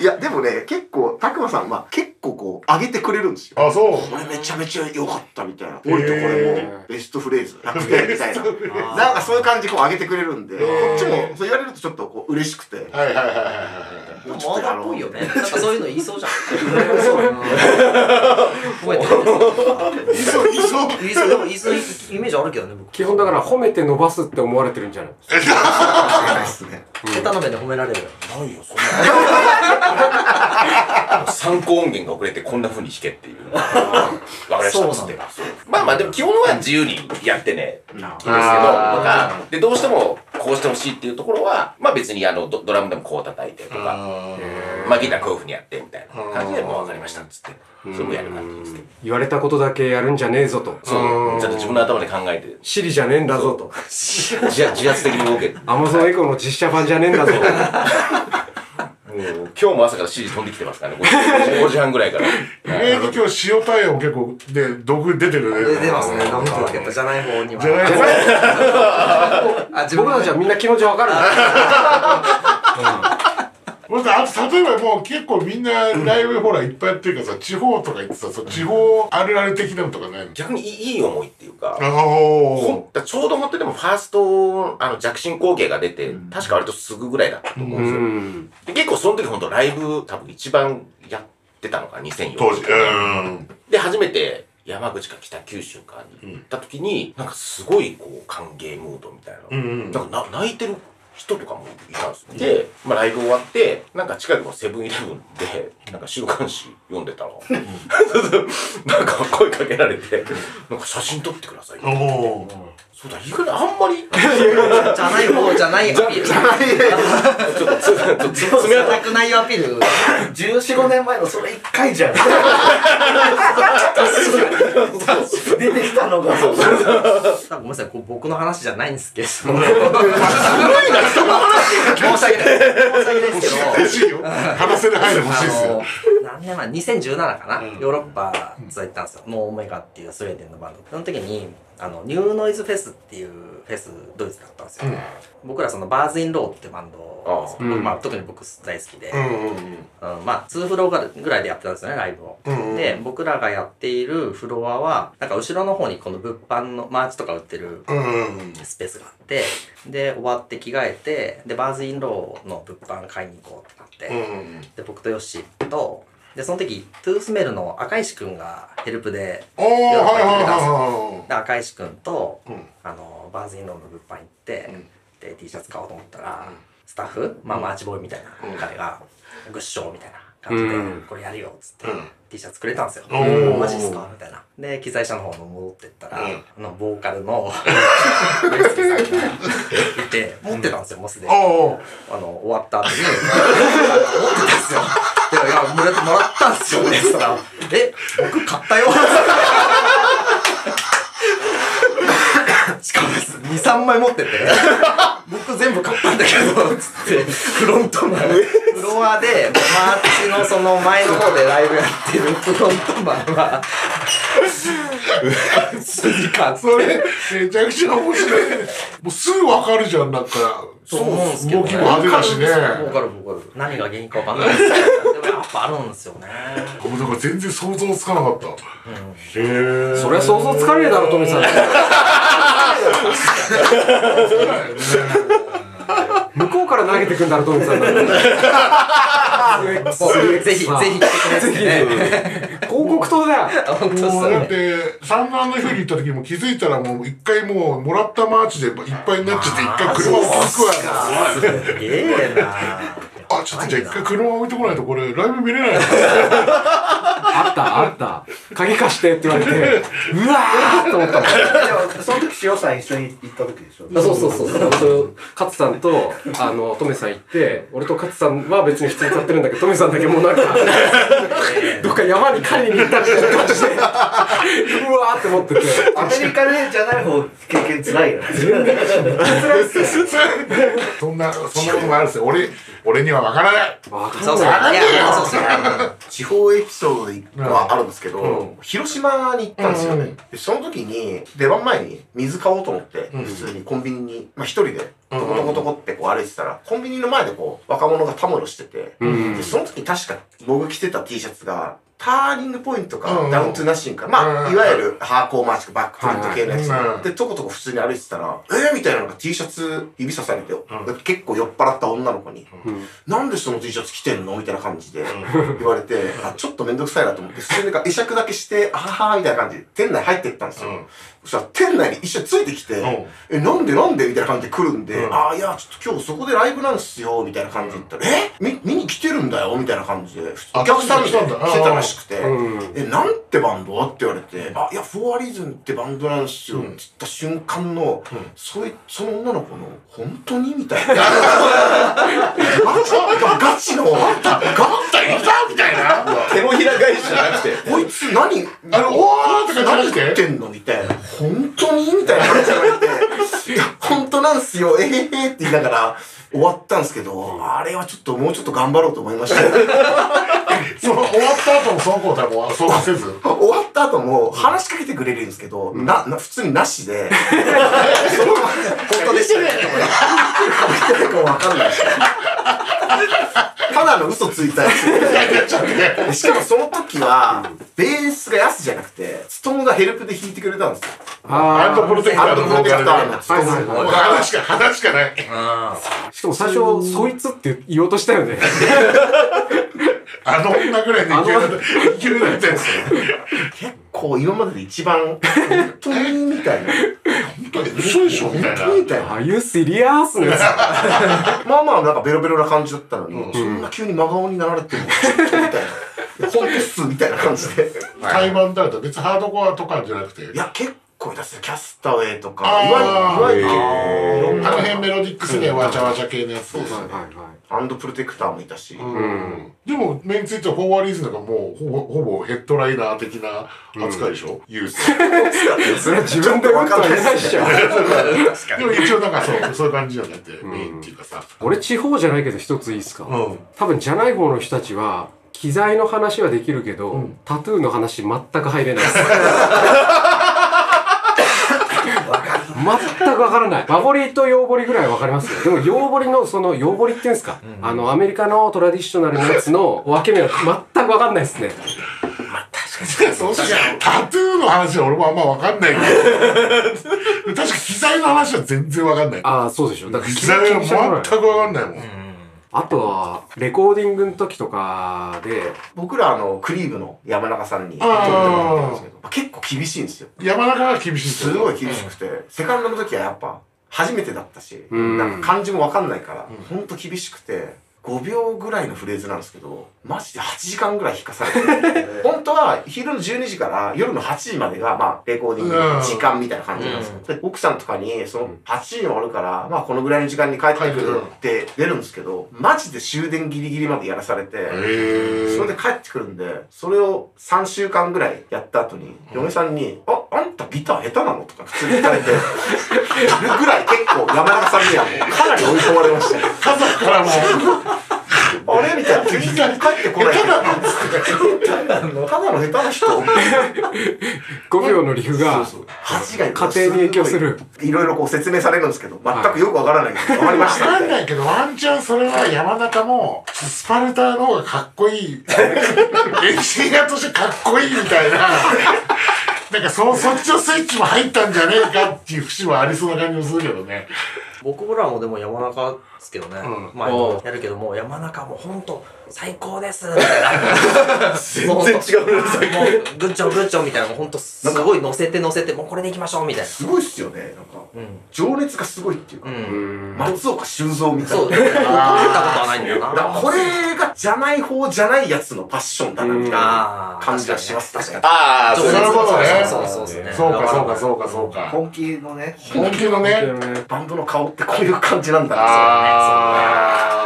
いやでもね結構たくまさんは結構こう上げてくれるんですよ。あ、そう。これめちゃめちゃ良かったみたいな。降りてこれもベストフレーズ100点みたいな。なんかそういう感じでこう上げてくれるんで、こーっちもそう言われるとちょっとこう嬉しくて。はいはいはいはいはい。でもマーダーっぽいよね。なんかそういうの言いそうじゃん。そう、いそう。言いそう、でも言いそうイメージあるけどね、僕。基本だから褒めて伸ばすって思われてるんじゃないないですね。下手な目で褒められるよ。ないよ、そんな。参考音源が遅れてこんな風に弾けっていう。わかりました。っつってまあまあでも基本は自由にやってね、いいんですけど、とか、で、どうしてもこうしてほしいっていうところは、まあ別にあの、ドドラムでもこう叩いてとか、まあギターこういう風にやってみたいな感じでもうわかりましたっつって、それもやる感じですけど。言われたことだけやるんじゃねえぞと。そう、ちゃんと自分の頭で考えて、シリじゃねえんだぞと。自自発的に動け。アマゾンエコの実写版じゃねえんだぞ もう今日も朝から指示飛んできてますからね、5時半ぐらいから。意外と今日塩タイヤも結構で毒出てるね。で出ますね、なんかロケットじゃない方には。じゃない あ、自僕たちはみんな気持ちわかるんだ 僕あと例えばもう結構みんなライブほらいっぱいやってるからさ地方とか行ってさそう地方あるある的なのとかないの？逆にいい思いっていうか、あほちょうど本当にでもファーストあの弱心後継が出て、確か割とすぐぐらいだったと思うんうですよ。ん。で結構その時本当ライブ多分一番やってたのが2004当時。うん。で初めて山口か北九州かに行った時に、なんかすごいこう歓迎ムードみたいな、うんうん。なんかな泣いてる人とかもいたんですよ。で、まあライブ終わって、なんか近くのセブンイレブンで、なんか週刊誌読んでたら、なんか声かけられて、なんか写真撮ってくださいよ。おーそうだ、意外にあんまり、じゃない方じゃないアピール。ちょっとつ、ちょっとつ爪痕なくないアピール。14、5年前のそれ1回じゃん。出てきたのが。ごめんなさい、僕の話じゃないんですけど。申し訳ない。申し訳ないですけど。嬉しいよ話せる範囲で欲しいですよ何年前 ?2017 かな、ヨーロッパツアー行ったんですよ。ノーオメガっていうスウェーデンのバンド。その時に、あの、ニューノイズフェスっていうフェス、ドイツだったんですよ。僕らそのバーズ・イン・ローってバンドまあ、特に僕大好きで、うんうんうん。まあ、2フロアぐらいでやってたんですよね、ライブを。うんうん。で、僕らがやっているフロアは、なんか後ろの方にこの物販のマーチとか売ってるうんうんスペースがあって、で、終わって着替えて、で、バーズ・イン・ローの物販買いに行こうってなって、うん。で、僕とヨッシーと、で、その時、トゥースメルの赤石くんがヘルプで、おーはいはいはで赤石くんと、いはいあの、バーズ・イン・ローの物販行って、うん。で、T シャツ買おうと思ったら、スタッフ、まあ、マーチボーイみたいな彼が、 good show みたいな感じで、うん。これやるよ、っつって、うん。T シャツくれたんですよ。マジっすかみたいな。で、機材車の方に戻ってったら、うん。あの、ボーカルの、ウエスケさんがいて、持ってたんですよ、もうすでに。あの、終わった後に、持ってたんですよ。で、いや、もらったんです。よね。そしたら、え、僕買ったよ。しかもです、2、3枚持ってて、僕服全部買ったんだけど、つって、フロントマン、フロアで、マーチのその前の方でライブやってるフロントマンは、普通に買って。それ、めちゃくちゃ面白い。もうすぐわかるじゃん、なんか。そう思うんですけど、動きも派手だしね。わかるわかる。何が原因かわかんないですけど、でもやっぱあるんですよね。もうだから全然想像つかなかった。へえ。そりゃ想像つかねえだろ、トミさん。向こうから投げてくんだろ、トミさん。もうぜひ、ぜひ来てくださいね。広告塔だよ。もうだっね。て、産卵の日に行った時も気づいたらもう一回もうもらったマーチでいっぱいになっちゃって一回車を置くわ。すげえなあ、ちょっとじゃあ一回車置いてこないとこれライブ見れないな。あった、あった。鍵貸してって言われて、うわーって思ったもん。でもその時塩さん一緒に行った時でしょあそうそうそう。俺と勝さんと、あの、トメさん行って、俺と勝さんは別に普通に歌ってるんだけど、トメさんだけもうなんか、どっか山に狩りに行ったみたいな感じで、うわーって思ってて。アメリカでじゃない方経験つらいよね そんな、そんなこともあるんですよ。俺、俺にはわからない。わかんそうそう。いない。や、そうそう。地方エピソードで一個はあるんですけど、うん広島に行ったんですよね、うんでその時に出番前に水買おうと思って、うん普通にコンビニに、まあ、一人でトコトコトコってこう歩いてたら、コンビニの前でこう若者がたむろしてて、うんでその時に確か僕着てた T シャツがターニングポイントか、うん。ダウントゥナッシングか、まあ、うんいわゆるハーコーマーチかバックプリント系のやつ、で、とことこ普通に歩いてたら、えー、みたいなのが T シャツ指さされて、ん。結構酔っ払った女の子に、うん。なんでその T シャツ着てんの？みたいな感じで言われて、あ、ちょっとめんどくさいなと思って、普通に会釈だけして、あははみたいな感じで、店内入ってったんですよ。したら店内に一緒についてきて、ん。え、なんでなんでみたいな感じで来るんで、うん。あ、いや、ちょっと今日そこでライブなんすよ、みたいな感じで言ったら、えみ、見に来てるんだよみたいな感じで、あお客さんで来てたらしくて、うんえ、なんてバンドって言われて、あ、いや、フォアリズンってバンドなんですよ、うん。って言った瞬間の、うん。そい、その女の子の、本当にみたい。な。ガチガチの、ガガッタみたいな。手のひら返しじゃなくて。こいつ何あの、おーとかじゃな何言ってんの？みたいな。本当に？みたいな感じで言われて、いや、本当なんすよ、えへへって言いながら終わったんですけど、あれはちょっともうちょっと頑張ろうと思いました。その終わった後もその子はもうそうせず？終わった後も話しかけてくれるんですけど、な、な、普通になしで、そのまま、本当でしたね。言ってるかわかんないし。ただの嘘ついたやつ。しかもその時は、ベースが安じゃなくて、ストーンがヘルプで弾いてくれたんですよ。ハンドプロテクターのボーカルで。ハンドプロテクターのストーンはいはいもう話しか、話しかない。しかも最初、そいつって言おうとしたよね。あの女ぐらいの勢いだった、勢いだったやつ。結構今までで一番、本当にみたいな。本当に嘘でしょ？みたいな。みたいな。ああいうシリア。まあまあなんかベロベロな感じだったのに、うんそんな急に真顔になられても、ちょっとみたいな。本当っすみたいな感じで。対バンだと別にハードコアとかじゃなくて。いや、結構ですよ。キャスターウェイとか、いわゆる、いわゆるあの辺メロディックスね、わちゃわちゃ系のやつですはいね。はいはい。ハンドプロテクターもいたし、うんでも、メンツイットフォーワーリーズンがもうほぼほぼヘッドライナー的な扱いでしょ、ユース。それは自分でうんとは言えないっしょ。でも一応なんかそう、そういう感じじゃなくて、メインっていうかさ。俺地方じゃないけど一ついいですかうん。多分じゃない方の人たちは、機材の話はできるけど、うんタトゥーの話全く入れないです。全くわからない。和彫りと洋彫りぐらいわかりますよ。でも洋彫りのその洋彫りっていうんですか、あのアメリカのトラディショナルのやつの分け目は全くわかんないですね。そうしタトゥーの話は俺もあんま分かんないけど。確か機材の話は全然分かんない。ああ、そうでしょ。だから機材は全く分かんないもん。あとは、レコーディングの時とかで、僕らあの、クリーブの山中さんに撮ってもらったんですけど、結構厳しいんですよ。山中が厳しいすごい厳しくて、セカンドの時はやっぱ、初めてだったし、うん。なんか漢字もわかんないから、ほんと厳しくて、5秒ぐらいのフレーズなんですけど、マジで8時間ぐらい弾かされて、本当は昼の12時から夜の8時までが、まあ、レコーディングの時間みたいな感じなんですよ。で奥さんとかに、その8時に終わるから、まあ、このぐらいの時間に帰ってくるって出るんですけど、マジで終電ギリギリまでやらされて、へそれで帰ってくるんで、それを3週間ぐらいやった後に、嫁さんに、あ、ああんたギター下手なの？とか普通に聞かれてる ぐらい結構山中さんにはもうかなり追い込まれました。よ家族からもあれ？みたいな。全然帰ってこないただの下手な人？5秒のリフが家庭に影響する。いろいろこう説明されるんですけど全くよくわからないけど わかりました。わかんないけど、ワンチャンそれは山中も、スパルタの方がかっこいい。エンジニアとしてかっこいいみたいな。なんかそ、そっちのスイッチも入ったんじゃねえかっていう節はありそうな感じもするけどね。僕らもでも山中ですけどね、うん。まあやるけどもう山中もうほんと最高ですみたいな全然違うねもうグッチョグッチョみたいなのほんとすごい乗せて乗せてもうこれでいきましょうみたいな。すごいっすよね。なんかうん。情熱がすごいっていうか、うん。松岡修造みたいな。そう、怒ったことはないんだよな。だからこれがじゃない方じゃないやつのパッションだなみたいな感じがします確かにああ、そうそういうことね。そうそうそう。そうか、そうか、そうか、そうか。本気のね本気のね。バンドの顔ってこういう感じなんだなあ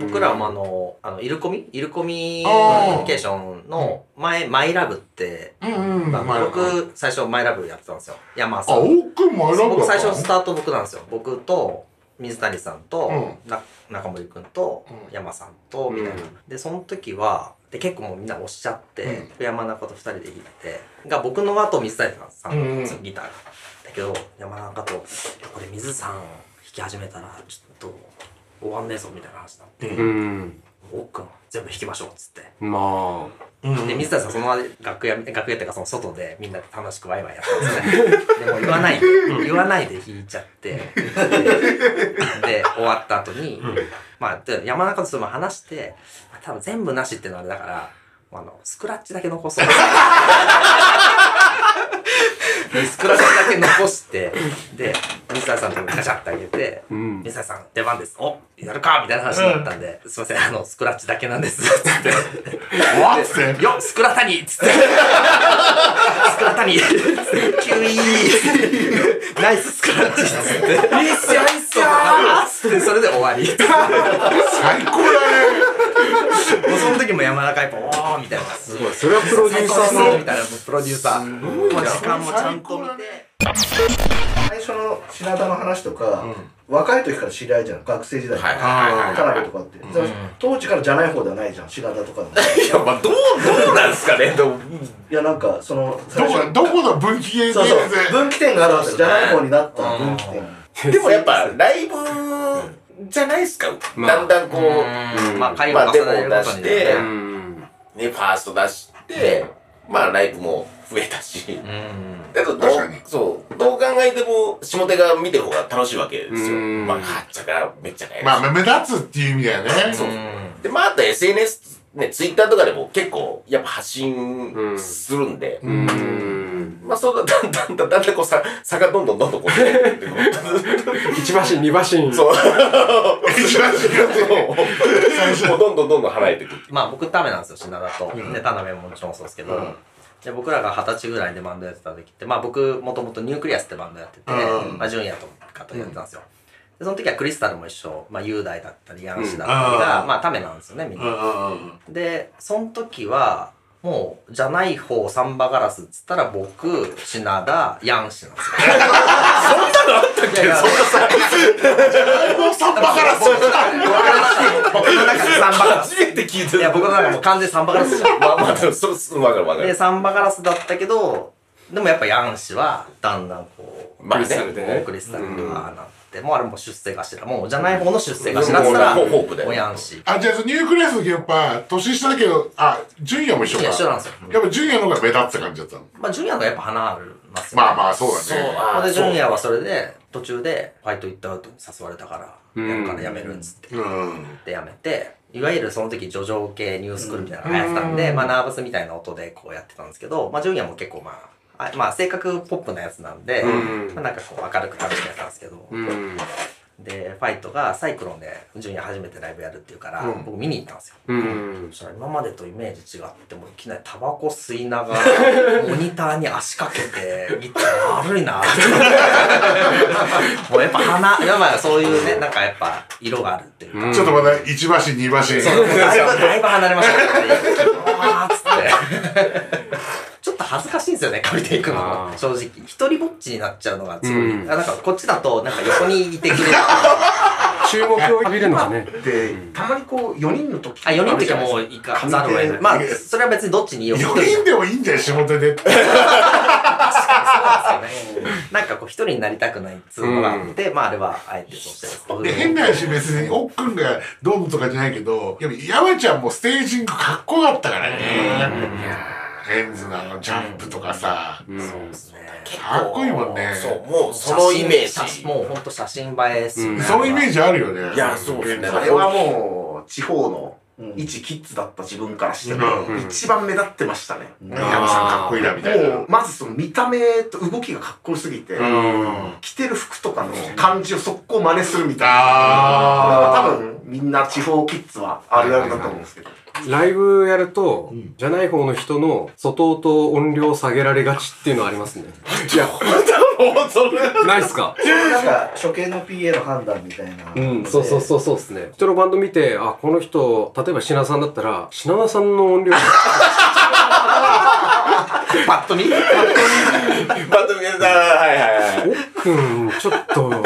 僕らもあの、あの、イルコミ？イルコミコミュニケーションの前、マイラブって、ーうんうん。まあまあ僕、最初マイラブやってたんですよ。山さあ、ん。奥も選ぶ僕最初スタート僕なんですよ。僕と、水谷さんと、うな中森くんと、うん山さんと、みたいな。で、その時は、で、結構もうみんな押しちゃって、山中と二人で弾いて、が僕の後水谷さん、うんギターが。だけど、山中と、これ水さん弾き始めたら、ちょっと終わんねえぞ、みたいな話になって、うんおっくん、全部弾きましょう、っつって。まうんで、水谷さんそのまま楽屋、楽屋っていうかその外でみんなで楽しくワイワイやったんですね。でも言わないで、言わないで弾いちゃって、で、で終わった後に、まあ、で山中とその話して、まあ多分全部なしっていうのはあれだから、あの、スクラッチだけ残そう。でスクラッチだけ残して、で、水谷さんとガチャってあげて、あうん水谷さん出番です。おやるかみたいな話になったんで、すいません、あの、スクラッチだけなんです。つって。わっつって。よっスクラタニっつって。スクラタニキュイーナイススクラッチっつって。いいっすよ、いいっすよつって、それで終わり。最高だね。もうその時も山中やっぱ、おーみたいな。それはプロデューサーのみたいな、プロデューサー。もう時間もちゃんと見て。最初の品田の話とか、若い時から知り合いじゃん。学生時代とか、はいはいはい田辺とかって、だから当時からじゃない方ではないじゃん。品田とか いや、まあ、どう、どうなんすかね？いやなんかそのどこ、どこの分岐系そうそう。で分岐点があるわけじゃない方になった分岐点 でもやっぱ、ライブじゃないっすか？まあだんだんこう、うん。まあ、会をまあ、重ねることにして、うん。ね、ファースト出して、まあ、ライブも増えたし。うん。だけど、どうそう、どう考えても、下手が見てる方が楽しいわけですよ。うんまあ、はっちゃからめっちゃかやまあ、目立つっていう意味だよね。そうで、まあ、あと SNS、ね、ツイッターとかでも結構、やっぱ発信するんで、うんまあ、そうだ、だんだんだんだんだんこう、さ、差がどんどんどんどんこう、出てくる 一馬身二馬身そう。一番違う。そう。もうどんどんどんどん離れていく。まあ僕ダメなんですよ、品田と。で、田辺ももちろんそうですけど、で僕らが二十歳ぐらいでバンドやってた時って、まあ僕もともとニュークリアスってバンドやってて、うんまあ純也とかとやってたんですよ。で、その時はクリスタルも一緒、まあ雄大だったり、ヤンシだったりが、うんまあためなんですよね、みんな。で、その時は、もう、じゃない方、サンバガラスっつったら僕、品田、ヤンシなんですよ。そんなのあったっけ？いやいやもうサンバガラス僕の中でサンバガラス。初めて聞いていや、僕の中でもう完全にサンバガラスじゃん。まあまあ、そう、わかるわかで、る。サンバガラスだったけど、でもやっぱヤンシは、だんだんこう、まあねクリスタルでねクリスタルとかなって、もうあれも出世頭。もうじゃない方の出世頭っつったら、ホープだよもうヤンシ。あ、じゃあ、ニュークレスの時やっぱ、年下だけど、あ、純也も一緒か。一緒なんですよ。やっぱ純也の方が目立って感じだったの？まあ、ジュニアがやっぱ花ありますよまあまあ、そうだそう、で、ジュニアはそれで、途中で、ファイト行った後に誘われたから、やるからやめるっつって。うん。で、やめて、いわゆるその時、叙情系ニュースクールみたいなのが流行ってたんで、まあ、ナーバスみたいな音でこうやってたんですけど、まあ、ジュニアも結構まあ、あまあ、性格ポップなやつなんで、んまあ、なんかこう明るく楽しくやったんですけど、うんで、ファイトがサイクロンで、ジュニア初めてライブやるっていうから、うん僕見に行ったんですよ。うんそしたら今までとイメージ違って、もういきなりタバコ吸いながら、モニターに足かけて、ギター悪いなって もうやっぱ鼻、やばいそういうね、なんかやっぱ色があるっていうか。うんちょっとまだ一馬身、二馬身。そうだいぶ、だいぶ離れましたね。あーっつって。ちょっと恥ずかしいんですよね、借りていくの正直。一人ぼっちになっちゃうのがすごい。うんあなんかこっちだと、なんか横にいてくれる。注目を浴びるのがね。で、たまにこう、4人の時あ、4人の時はもう行かざるを得ない。まあ、それは別にどっちにいよう4一人人でもいいんじゃない？仕事でって。なんですよね。なんかこう一人になりたくないっつうのがあって、まああれはあえてそうしてるんです変な話別に、おっくんがどうのとかじゃないけど、やっぱ山ちゃんもステージングかっこよかったからね。レンズのあのジャンプとかさ。うんそうですね。かっこいいもんね。そう、もうそのイメ写ージ。真もうほんと写真映えですよね。そのイメージあるよね。いやそうですねあれはもう、地方の一キッズだった自分からしても、うん一番目立ってましたね。山さんかっこいいなみたいな。もう、まずその見た目と動きがかっこよすぎて、うん。着てる服とかの感じを速攻真似するみたいな。多分、みんな地方キッズはあるあるだと思うんですけど。ライブやると、じゃない方の人の外音音量下げられがちっていうのはありますね。いや、もうそれ。ないっすか？なんか処刑の PA の判断みたいな。うん、そうそうそうそうですね。人のバンド見て、あ、この人、例えば品田さんだったら、品田さんの音量、パッと見？バッと見えた。はいはいはい。くん、ちょっと、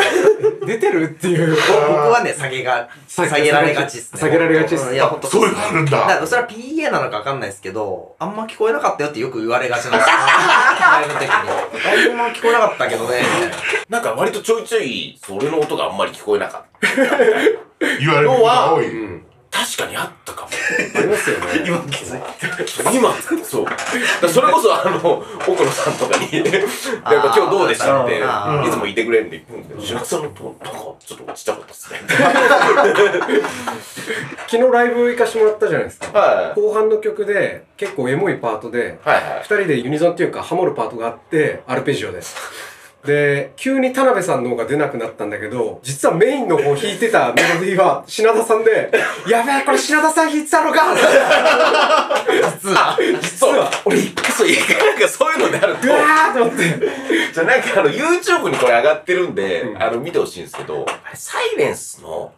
出てるっていう。僕はね、下げが、下下げられがちっすね。下げられがちっすうんいや、ほんとそういうのあるんだだからそれは PA なのかわかんないですけど、あんま聞こえなかったよってよく言われがちなんですよ。ライブの時に。あんま聞こえなかったけどね、みたいな。なんか割とちょいちょい、それの音があんまり聞こえなかった。言われることが多い。うん。確かにあったかも。ありますよね。今気づいた。今、そう。それこそ、あの、奥野さんとかに、なんか今日どうでしたって、いつもいてくれるんで行くんで、白さんのと、なんかちょっと落ちたかったですね。昨日ライブ行かしてもらったじゃないですか。はい。後半の曲で、結構エモいパートで、二。人でユニゾンっていうかハモるパートがあって、アルペジオで。で、急に田辺さんの方が出なくなったんだけど、実はメインの方弾いてたメロディーは品田さんで、やべえ、これ品田さん弾いてたのか！実は。実は。俺一回そう、一回なんかそういうのであると。う、わーと思って。じゃあなんかあの、YouTube にこれ上がってるんで、あの、見てほしいんですけど、あれサイレンスの、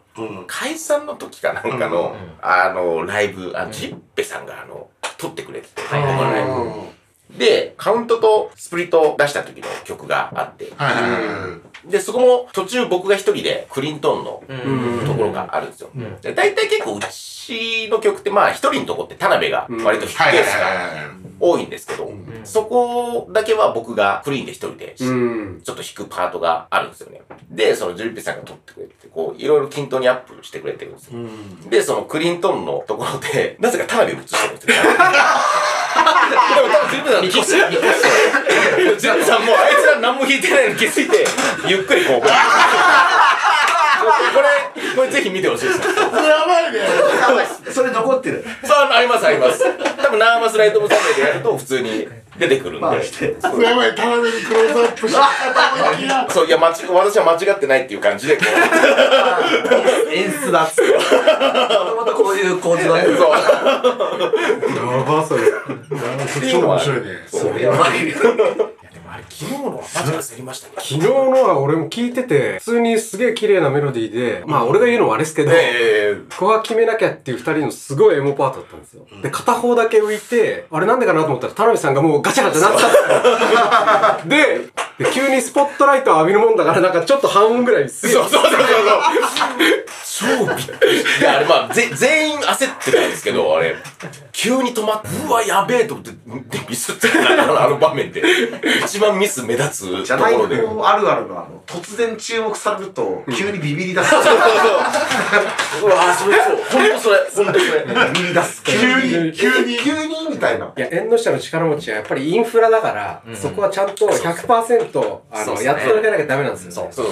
解散の時かなんかの、あの、ライブ、あの、ジッペさんがあの、撮ってくれてて、はいはいこのライブで、カウントとスプリットを出した時の曲があって、で、そこも途中僕が一人でクリントンのうんところがあるんですよ。で大体結構うちの曲ってまあ一人のとこって田辺が割と弾い。はいはいくケースが。多いんですけど、そこだけは僕がクリーンで一人でうん。ちょっと弾くパートがあるんですよね。で、そのジュリピさんが撮ってくれて、こう、いろいろ均等にアップしてくれてるんですよ。で、そのクリントンのところで、なぜか田辺映してるんですよ。でも多分ジュリピさん見越して、見越して。ジュリピさんもうあいつら何も弾いてないのに気づいて、ゆっくりこう、これ、これぜひ見てほしいです。それやばいね。それ残ってる。そう、ありますあります。多分ナーバスライトオブサンデーでやると普通に出てくるんで。まあして。それやばい。田辺にクローズアップしたかと思いきや。そう、いや、間違私は間違ってないっていう感じで、こう、演出だっつって。もともとこういう構図だね。そう。やば、それ。そ っちも面白いね。そうやばい。昨日のはマジ焦りましたね。昨日のは俺も聞いてて、普通にすげえ綺麗なメロディーで、まあ俺が言うのもあれですけど、えここは決めなきゃっていう二人のすごいエモパートだったんですよ。で、片方だけ浮いて、あれなんでかなと思ったら、田辺さんがもうガチャガチャなったん で。で、で急にスポットライトを浴びるもんだから、なんかちょっと半音ぐらいすー、そうそうそうそう。超びっくりして。あれ、まあ、ぜ、全員焦ってたんですけど、あれ、急に止まって、うわ、やべえと思って、で、ミスってたな、あの場面で。一番ミス目立つじゃないところで。方あるあるのあの、突然注目されると、急にビビり出す。そうそうそう。うわそれそう。ほんとそれ。ほんとそれ。ビビり出す。急に、急に。急にみたいな。いや、縁の下の力持ちはやっぱりインフラだから、そこはちゃんと100%、あの、ねやっとかなきゃダメなんですよ、ね。そう。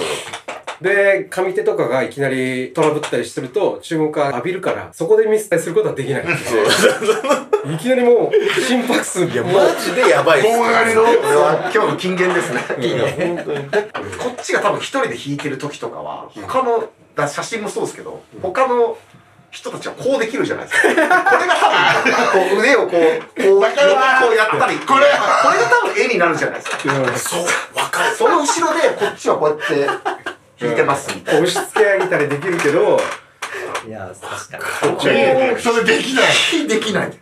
で、上手とかがいきなりトラブったりすると、注目が浴びるから、そこでミスすることはできない。いきなりもう、心拍数、いや、もう、マジでやばいっす。棒上がりの？今日の金言ですね。いや、本当に。こっちが多分一人で弾いてる時とかは、他の、だ写真もそうですけど、他の人たちはこうできるじゃないですか。これが多分、こう腕をこう、こう、こうやったり、これ、これが多分絵になるじゃないですか。そう、わかる。その後ろでこっちはこうやって弾いてますみたいな。押し付け上げたりできるけど、いや、確かに。それできない。できない。確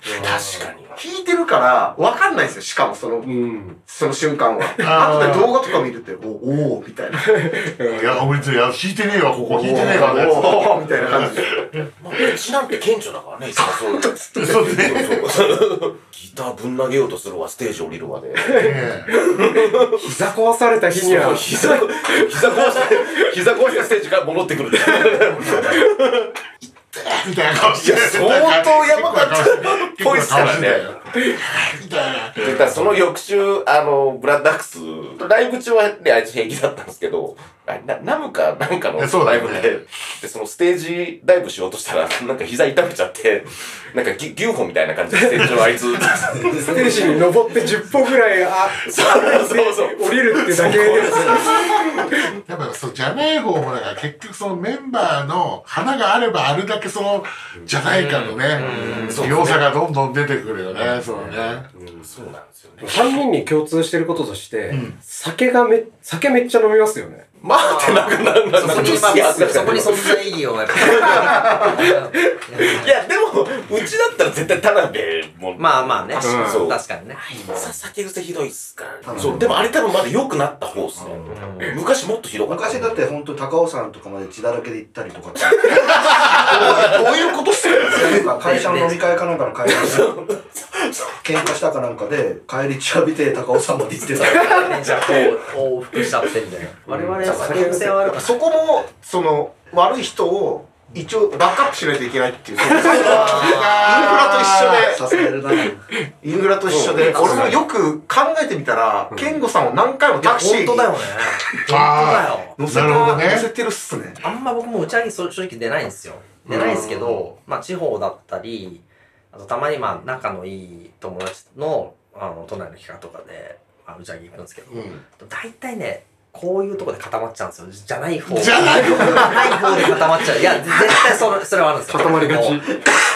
かに。弾いてるから、わかんないんですよ。しかもその、うん。その瞬間は。あー後で動画とか見るって、おおーみたいな。いや、俺、いや、弾いてねえわ、ここ。弾いてねえわ、ね。おーみたいな感じで。まあ、うちなんて顕著だからね、いつもそういう。そうね。そうそうギターぶん投げようとするわ、ステージ降りるまで。膝壊された日には、膝、膝壊して、膝壊してステージから戻ってくる。みたいな顔して。相当やばかったっぽいっすからね みたいな。その翌週、あの、ブラッドアックス、ライブ中はね、あいつ平気だったんですけど、あなナムかなんかのライブで、で、そのステージダイブしようとしたら、なんか膝痛めちゃって、なんかギ牛歩みたいな感じで ステージをあいつ、ステージに登って10歩ぐらい、あ、そうそうそう。降りるってだけで、やっぱそう、じゃない方もだから結局そのメンバーの花があればあるだけその、じゃないかのね、良さがどんどん出てくるよね、そうね。そうなんですよね。3人に共通してることとして、酒がめ、酒めっちゃ飲みますよね。まあってなんかなんかそこに、そこに存在意義をやっぱ いや、でも、うちだったら絶対田辺も。まあまあね、うん。そう。確かにね。さ酒癖ひどいっすから。ね。そう、でもあれ多分まだ良くなった方っすね。昔もっとひどかった。昔だって本当高尾山とかまで血だらけで行ったりとかって。どういうことっすか会社の飲み会かなんかの会社で。喧嘩したかなんかで帰り血浴びて高尾山まで行ってた。じゃあ、こう、往復しちゃってみたいな。我々、酒癖はある。そこも、その、悪い人を、一応、バックアップしないといけないっていう。インフラと一緒で、インフラと一緒で、俺もよく考えてみたら、健吾さんを何回もタクシーに本当だよね。本あ乗せた、なるほどね乗せてるっすね。当だよ。あんま僕も打ち上げ正直出ないんですよ。出ないんですけど、まあ地方だったり、あとたまにまあ仲のいい友達の、あの、都内の企画とかで、まあ、打ち上げ行くんですけど、うん大体ね、こういうとこで固まっちゃうんですよ。じゃない方。じゃない方ない方で固まっちゃう。いや、絶対それ、それはあるんですよ。固まりがち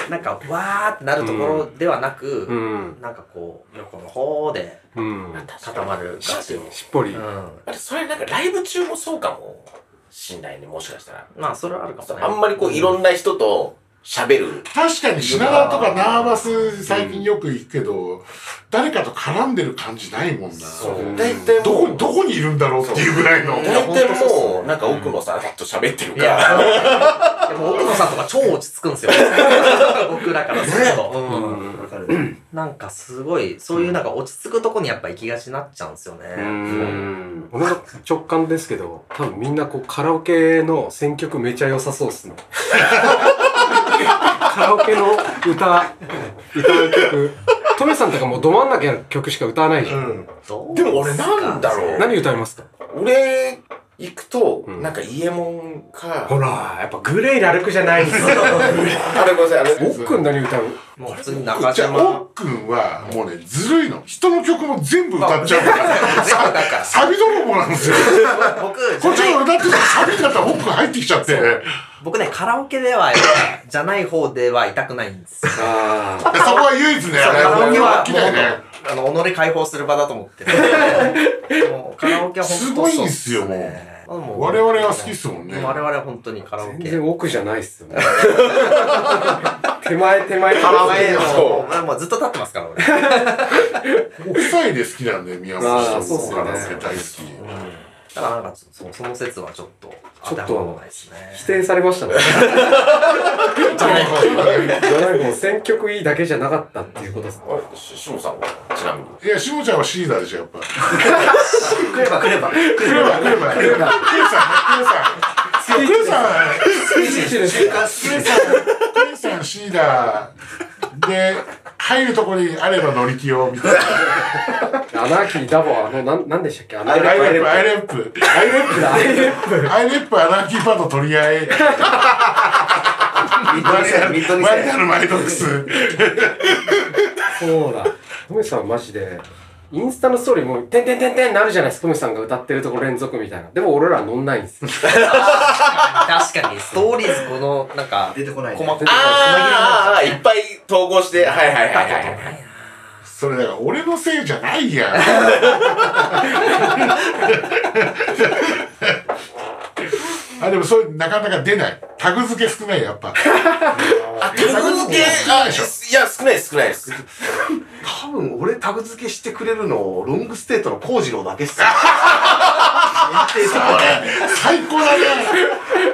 なんか、わーってなるところではなく、うん。なんかこう、横の方でうん。固まるガチ。しっぽり。うん。あれ、それなんかライブ中もそうかもしんないね、もしかしたら。まあ、それはあるかもね。あんまりこう、いろんな人と喋る。確かに品川とかナーバス最近よく行くけど、誰かと絡んでる感じないもんな。そう。大体どこ、どこにいるんだろうっていうぐらいの。大体もう、なんか奥野さんと喋ってるいから。や、でも奥野さんとか超落ち着くんですよ。僕らからすると。うん。わかるなんかすごい、そういうなんか落ち着くとこにやっぱ行きがちになっちゃうんですよね。うん。俺の直感ですけど、多分みん。なこうカラオケの選曲めちゃ良さそうっすね。カラオケの歌、歌う曲。トメさんとかもうど真ん中の曲しか歌わないじゃん。どうでも俺なんだろう。何歌いますか？俺、行くと、うんなんか、イエモンか、ほら、やっぱグレイラルクじゃないんですよ。あれごめんなさい、あれ、おっくん何歌う？もう普通に中じゃあ、島。おっくんは、もうね、ずるいの。人の曲も全部歌っちゃうから。全部だから。サビ泥棒なんですよ。僕、こっちじゃないが歌ってたらサビになったらおっくん入ってきちゃって。僕ね、カラオケでは、じゃない方ではいたくないんですよ。あそこは唯一ね、カラオケは大きなね。あの、己解放する場だと思ってる。もうカラオケは本当すごいんすよもう我々は好きっすもんね。我々は本当にカラオケ。全然奥じゃないっすよね。手前手前カラオケそもうもうずっと立ってますから、俺。夫妻で好きなんで、宮あ本ーそうっすよねカラオケ大好き。だからなんかそその説はちょっとちょっと当てはまらないですね。否定されましたね。じゃない方じゃない方選曲いいだけじゃなかったっていうことですね。あれししもさんは、ちなみに。いや、しもちゃんはシーダーでしょ、やっぱ。来れば来ればクレバ、クレバ、クレバ。クレさん、クレさん。クレさん、クレさん、シーダー。で、入るとこにあれば乗り気を、みたいな。アナーキーダボ、あの、なん、なんでしたっけ？アナアイレップ、アイレップ。アイレップだ。アイレップ。アイレップ、アナーキーパッド取り合い。マリアルマイドックス。そうだ。トメさんマジで、インスタのストーリーも、てんてんてんてんなるじゃないですか。トメさんが歌ってるとこ連続みたいな。でも俺ら乗んないんですよ。確かに、ストーリーズこの、なんか、出てこないね細かくあーあいっぱい統合して、はいはいはいはい。それだから俺のせいじゃないやん。あ、でもそれなかなか出ない。タグ付け少ない、やっぱ。あ、タグ付け、あ、いや、少ない少ないです。分俺タグ付けしてくれるのロングステートの幸次郎だけっすよ限定的に最高だね。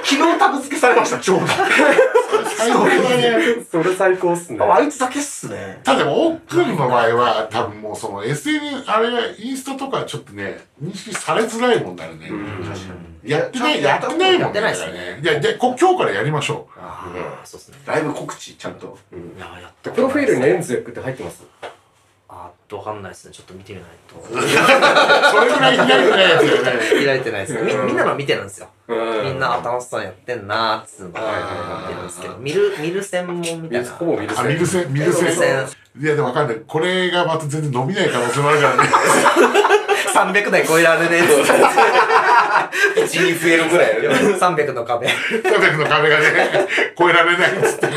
昨日タグ付けされましたちょうど最高だね。それ最高っすね。あいつだけっすね。ただでも、おっくんの場合は、多分もうその SN、あれが、インスタとかちょっとね、認識されづらいもんだよね。やってない、やってないもんやってないっすだからね。いや、で、こ今日からやりましょああそうっすね。ライブ告知ちゃんと。いややったプロフィールにエンゼックって入ってます？あーわかんないですねちょっと見てみないとう。それぐらい開いてないやつよね。開いてないですみみんなの見てるんですようんみんなあ楽しそうにやってんなーっつうの見てるんですけど見る見る専門みたいなほぼ見るあ、ミルセン、ミルセン。ミルセンいや、でもわかんない。これがまた全然伸びない可能性もあるからね。300台超えられねえっつって1に増えるぐらいやね。300の壁。300の壁がね、超えられないっつって。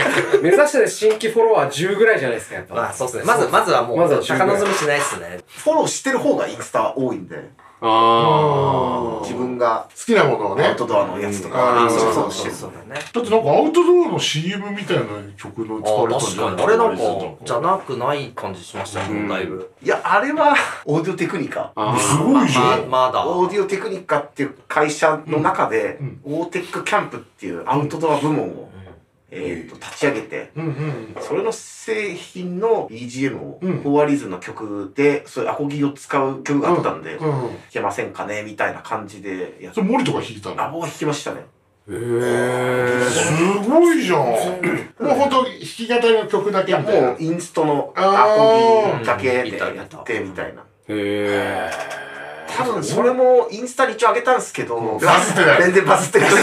目指してる新規フォロワー10ぐらいじゃないですか、やっぱ。まあそうっすね。まずまずはもまずはう高望みしないっすね。フォローしてる方がインスタ多いんであ自分が。好きなものをね。アウトドアのやつとうん。かそうそうそうだねだってなんかアウトドアの CM みたいな曲の使われあたんじゃない？確かに。あれなんかじゃなくない感じしましたねだいぶいやあれはオーディオテクニカ。あすごいじゃまん。まだ。オーディオテクニカっていう会社の中で、うん。オーテックキャンプっていうアウトドア部門を、えーと立ち上げて。それの製品の BGM を、うんフォーアリズムの曲でそういうアコギを使う曲があったんで、弾うん。けませんかねみたいな感じでやっそれ森とか弾いたの？あ僕は弾きましたねへえ。すごいじゃん。もうほんと弾き語りの曲だけみたいなもう。インストのアコギだけでうんやってみたいなへえ。多分それもインスタに一応上げたんですけどバズってない全然バズってない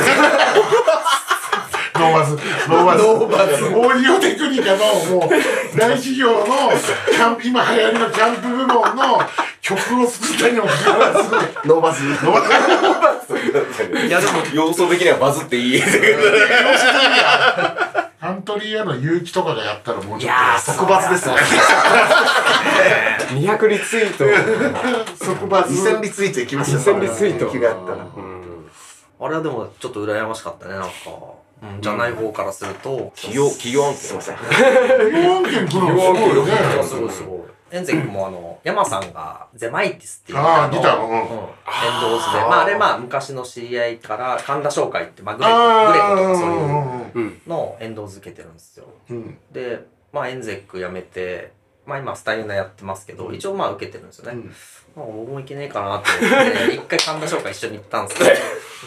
ノーバズ。ノーバズ。ノーバズ。オーディオテクニカのもう大企業のキャンプ、今流行りのキャンプ部門の曲を作ったにもかかわらず、ノーバズいやでも要素的にはバズっていいカントリー屋の結城とかがやったらもうちょっと。いやー即バズですね 200リツイート。即バズ。2000リツイートいきました2000リツイート気があったらあれはでもちょっと羨ましかったねなんか、うん、じゃない方からすると企業企業案件すいません。4案件来るのすごいよね。すごいすごい。エンゼックもあの山さんがゼマイティスっていうあーギターのうん。うん。エンドーズで。まああれまあ昔の知り合いから神田商会って、まあ、グレあコグレコとかそういううん。のエンドー付けてるんですよ。うん。でまあエンゼック辞めてまあ今スタイルナやってますけど一応まあ受けてるんですよね、まあ僕もいけねえかなと思って 一回神田商会一緒に行ったんですけど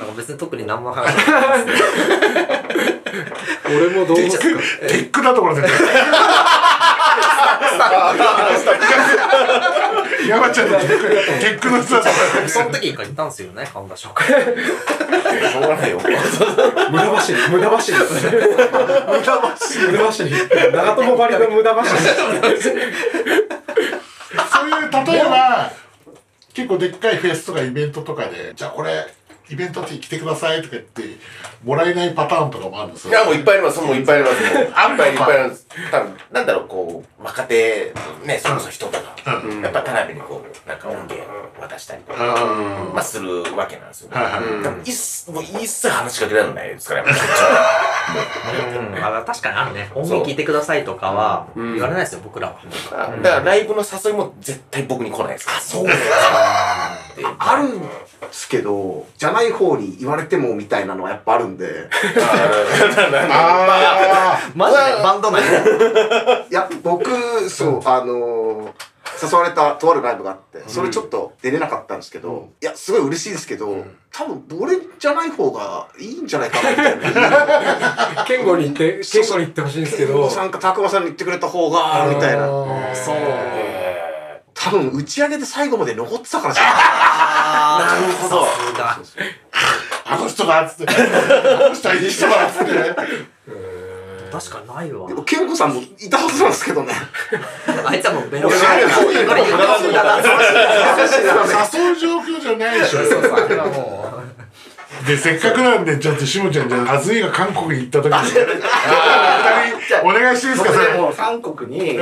なんか別に特に何も話してないです俺もどうすか？テックだところで。山ちゃんのテック、テックの人だと思その時一回行ったんですよね神田商会しょうがないよ無駄走り、無駄走り。無駄走り。無駄走り。長友ばりの無駄走り。そういう、例えば、結構でっかいフェスとかイベントとかで、じゃあこれ、イベントに来てくださいとか言って、もらえないパターンとかもあるんですいやもういっぱいあります。もういっぱいあります。あるのかぱいいっぱいあります。多分なんだろうこう若手ねそれこそ人とかうん。やっぱ田辺にこうなんか音源渡したりとかうん。まあするわけなんですよね。はいはい。多分一切もう一切話しかけられないですからやっぱ うん。あ確かにあるね。音源聞いてくださいとかはうん。言われないですよ僕らは。だからライブの誘いも絶対僕に来ないですから。そうあるんですけどじゃない方に言われてもみたいなのはやっぱあるんで。あマジでバンド内いや僕そうあのー誘われたとあるライブがあってそれちょっと出れなかったんですけど、いやすごい嬉しいんですけど、多分俺じゃない方がいいんじゃないかなみたいな。健吾に言って、健吾に言ってほしいんですけど。さんか拓磨さんに言ってくれた方がみたいな。そう多分打ち上げで最後まで残ってたからじゃななるほどあ、あの人だっつって。あの人はいい人だっつって。確かにないわでも健吾さんもいたはずなんですけどねあいつはもうベロベロ誘う状況じゃないでしょ。そうそうあれはもで、せっかくなんで、ちょっとしもちゃん、じゃあ、あずいが韓国に行った時に、二人、お願いしていいですか、それ。も韓国に、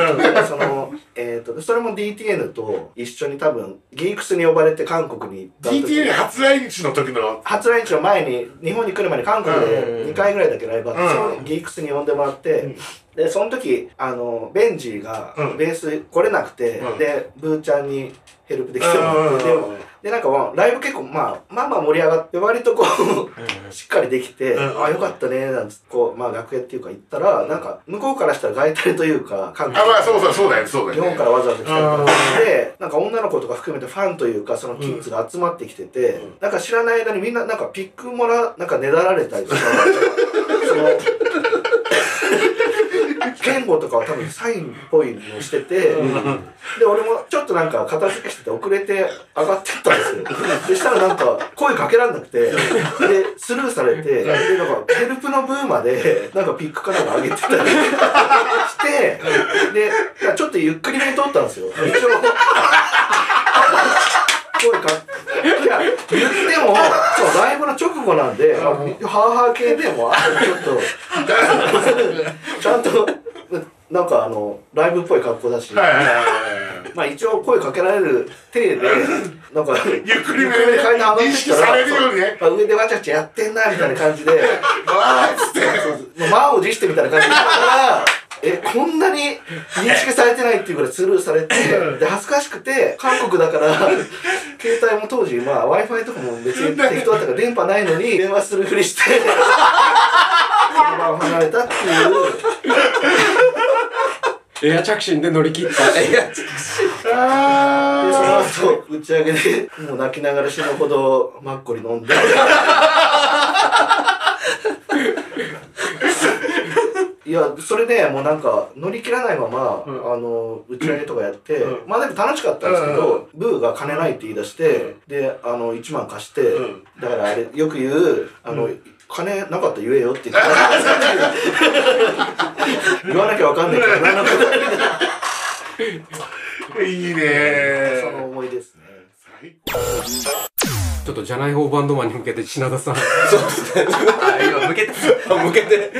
その、えっ、と、それも DTN と一緒に多分、ギークスに呼ばれて韓国に行った時 DTA 初来日の時の、初来日の前に、日本に来る前に韓国でうん。2回ぐらいだけライブあって、ギークスに呼んでもらって、でその時あのベンジーがうん。ベース来れなくて、うん。でブーちゃんにヘルプで来てもらって、ででなんかまあライブ結構まあまあまあ盛り上がって割とこうしっかりできて、うんあよかったねなんつってこうまあ楽屋っていうか行ったらなんか向こうからしたらガイタレというか韓あまあそうそうそうだよそうだよ、ね、日本からわざわざ来たりとかしてなんか女の子とか含めてファンというかそのキッズが集まってきてて、なんか知らない間にみんななんかピックもらなんかねだられたりとかその 言語とかは多分サインっぽいのをしてて、で俺もちょっとなんか片付けしてて遅れて上がってったんですよ。そしたらなんか声かけらんなくてでスルーされてでなんかヘルプのブーまでなんかピックかなんか上げてたりしてでちょっとゆっくりめに通ったんですよ。一応声かいや言ってもそうライブの直後なんで、まあ、ハーハー系でもあとちょっとちゃんとなんかあのライブっぽい格好だし、まあ一応声かけられる体で、なんか、ゆっくりめゆで階段上がってきたら、ね。上でわちゃわちゃやってんな、みたいな感じで、わーっつって。満を持してみたいな感じで。言ったら、え、こんなに認識されてないっていうぐらいスルーされて、で、恥ずかしくて、韓国だから、携帯も当時、まあ Wi-Fi とかも別に適当だったから電波ないのに、電話するふりして、その場を離れたっていう、エア着信で乗り切った。いやで、その後、打ち上げで、もう泣きながら死ぬほどマッコリ飲んで。いや、それでもうなんか乗り切らないまま、あの、打ち上げとかやって、まあでも楽しかったんですけど、ブーが金ないって言い出して、で、あの、1万貸して、だからあれ、よく言う、あの、金なかったら言えよって言って 言わなきゃわかんないから、いいねその思いですね。ちょっとじゃない方バンドマンに向けて品田さん。そうですね。あ今向けて 向けて、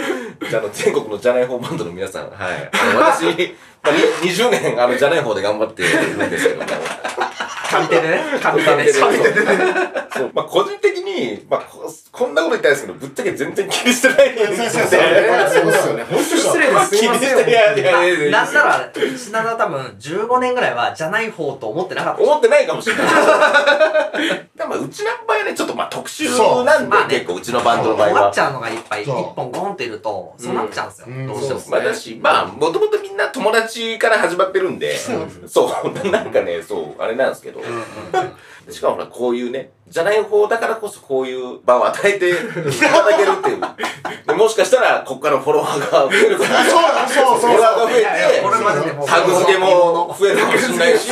じゃああの全国のじゃない方バンドの皆さん、はい。あの私、20年、あの、じゃない方で頑張っているんですけども。上手でね。上手でね。そう。そう。まあ、個人的に、まあこ、こんなこと言ったんですけど、ぶっちゃけ全然気にしてないんですよそうそうですよね。本当失礼です。すいません。い。やいやいやいや。なんなら品田多分15年ぐらいはじゃない方と思ってなかった。思ってないかもしれない。でもまあうちの場合はね、ちょっとまあ特殊なんで、結構うちのバンドの場合は。終わっち。ゃうのがいっぱい。一本ゴンっているとそうなっちゃうんですよ。うん。どう。してもまあだし、まあ、もともとみんな友達から始まってるんで、そう、なんかね、そう、あれなんですけど、しかもほら、こういうね、じゃない方だからこそこういう場を与えていただけるっていう。でもしかしたら、ここからフォロワーが増えるかもしれない。そうだそうそうフォロワーが増えて、これまででも。タグ付けも増えるかもし。れないし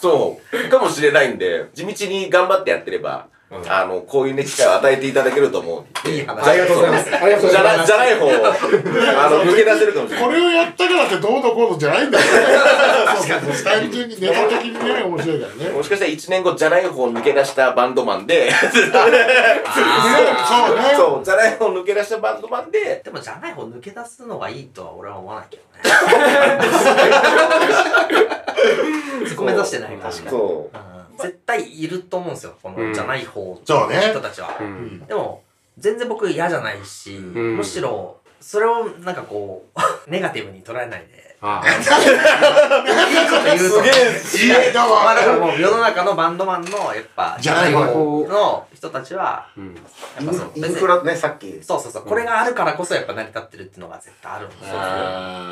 そう、かもしれないんで、地道に頑張ってやってれば、あの、こういうね、機会を与えていただけると思う。いい話。ありがとうございます。ありがとうごじゃなざいます。じゃない方を、あの、抜け出せるかもしれない。これをやったからってどうのこうのじゃないんだよ 確かに。単純にネタ的にね面白いからね。もしかしたら1年後、じゃない方を抜け出したバンドマンで、そうね。そう、じゃない方を抜け出したバンドマンで、でもじゃない方抜け出すのがいいとは俺は思わないけどね。そこ目指してない確かにそう。ん絶対いると思うんですよ。このじゃない方そうね。人たちは。うん。でも全然僕嫌じゃないしん。むしろそれをなんかこう ネガティブに捉えないであ いいこと言うと。いいねだまあだからわもう世の中のバンドマンのやっぱじゃない方の人たちはうん。やっぱそうインフラね、さっき。そうそうそう。これがあるからこそやっぱ成り立ってるっていうのが絶対あるんで。すよ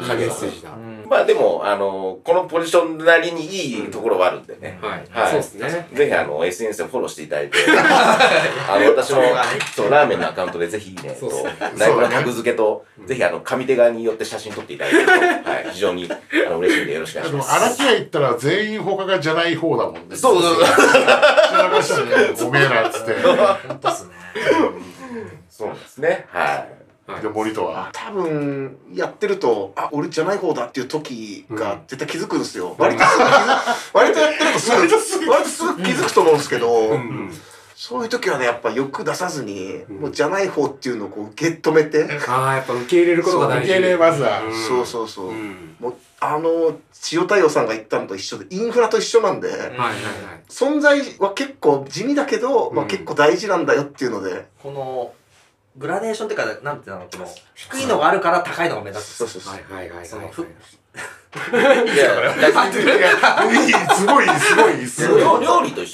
影筋だ。うん。う。まあでも、あの、このポジションなりにいいところはあるんでね。はい。はい。そうですね。ぜひあの、SNS でフォローしていただいて、あの、私の、そう、ラーメンのアカウントでぜひいいね。ライブのタグ付けと、ぜひあの、上手側によって写真撮っていただけると、はい、非常に、あの、嬉しいんでよろしくお願いします。でも荒木屋行ったら全員他がじゃない方だもんねそうそうそう。知らかしたねおめえらっつって本当っすねそうですね。はい。で森とは？多分、やってると、あ、俺じゃない方だっていう時が絶対気づくんですよ。割とすぐ気づ割とやってるとすぐ、割とすぐ気づくと思うんですけど、そういう時はね、やっぱ欲出さずに、もうじゃない方っていうのをこう受け止めて、ああ、やっぱ受け入れることが大事。受け入れますわ。ん。そうそうそう。うん。もうあの、千代太陽さんが言ったのと一緒で、インフラと一緒なんで、はいはいはい。存在は結構地味だけど、まあうん結構大事なんだよっていうので、このグラデーションっていうかなんていうのこの低いのがあるから高いのが目立つ。そうそうそう。はいはいはいはいそのふいやだっていやいいすごいすごい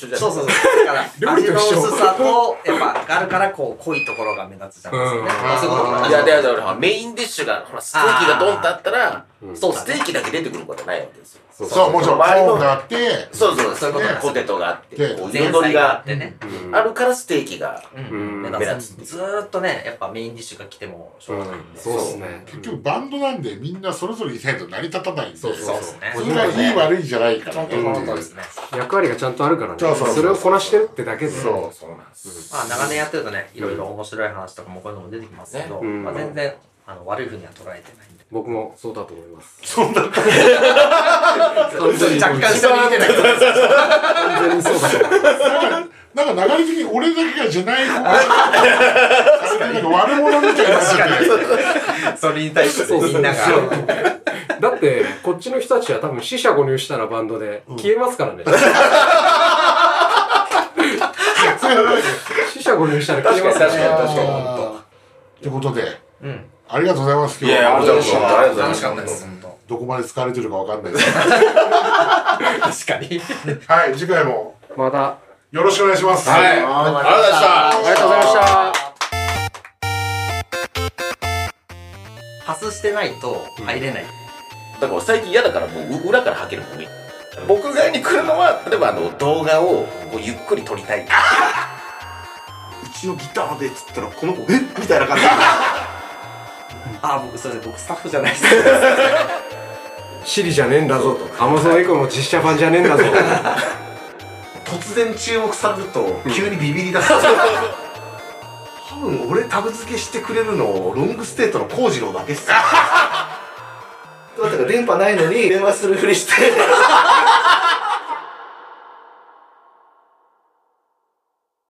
緒じゃん。そうそうそう。だから料理味のと一緒。薄さとやっぱあるからこう濃いところが目立つじゃないですか。ね、うん。まあそういうことかいやだからほらメインディッシュがほらステーキがドンとあったらうん。そうステーキだけ出てくることはないわけですよそうそう。もちろんコーンがあって。そうそうそういうこと。ポテトがあって。でこう前菜があってね、うん。あるからステーキがうん。うん目目立つずーっとねやっぱメインディッシュが来てもしょうがないんで、そう。ですね結局バンドなんでみんなそれぞれいないと成り立たないんで。そうそうそう。それがいい悪いじゃないからね、役割がちゃんとあるからね。そうそうそう。それをこなしてるってだけで。そうそうなんです。まあ長年やってるとねいろいろ面白い話とかもこういうのも出てきますけど、まあ、全然あの悪いふうには捉えてない僕もそうだと思います。そうだった完全 に若干下に見てない完全にそうだと思いますなんか流れ的に俺だけがじゃない方がなんか悪者みたいになっちゃってそれに対してみんなが。だってこっちの人たちは多分死者誤入したらバンドで消えますから ね。死者誤入したら消えますからね。確かに確かに。ということで。うんありがとうございます今い日はやありがとうございますありがとうござい楽しますかった。です本当どこまで使われてるかわかんないです。確かに。はい次回も。また。よろしくお願いします。はい。ありがとうございました。ありがとうございました。パスしてないと入れない、だから最近嫌だからもう裏から履けるもんね。僕側に来るのは例えばあの動画をこうゆっくり撮りたい。うちのギターでっつったらこの子えみたいな感じ。であ僕それ僕スタッフじゃないです。シリじゃねえんだぞと。アマゾンエコの実写版じゃねえんだぞ 突然注目されると急にビビり出す。多分俺タグ付けしてくれるのロングステートの幸次郎だけっすよ。だから電波ないのに電話するふりして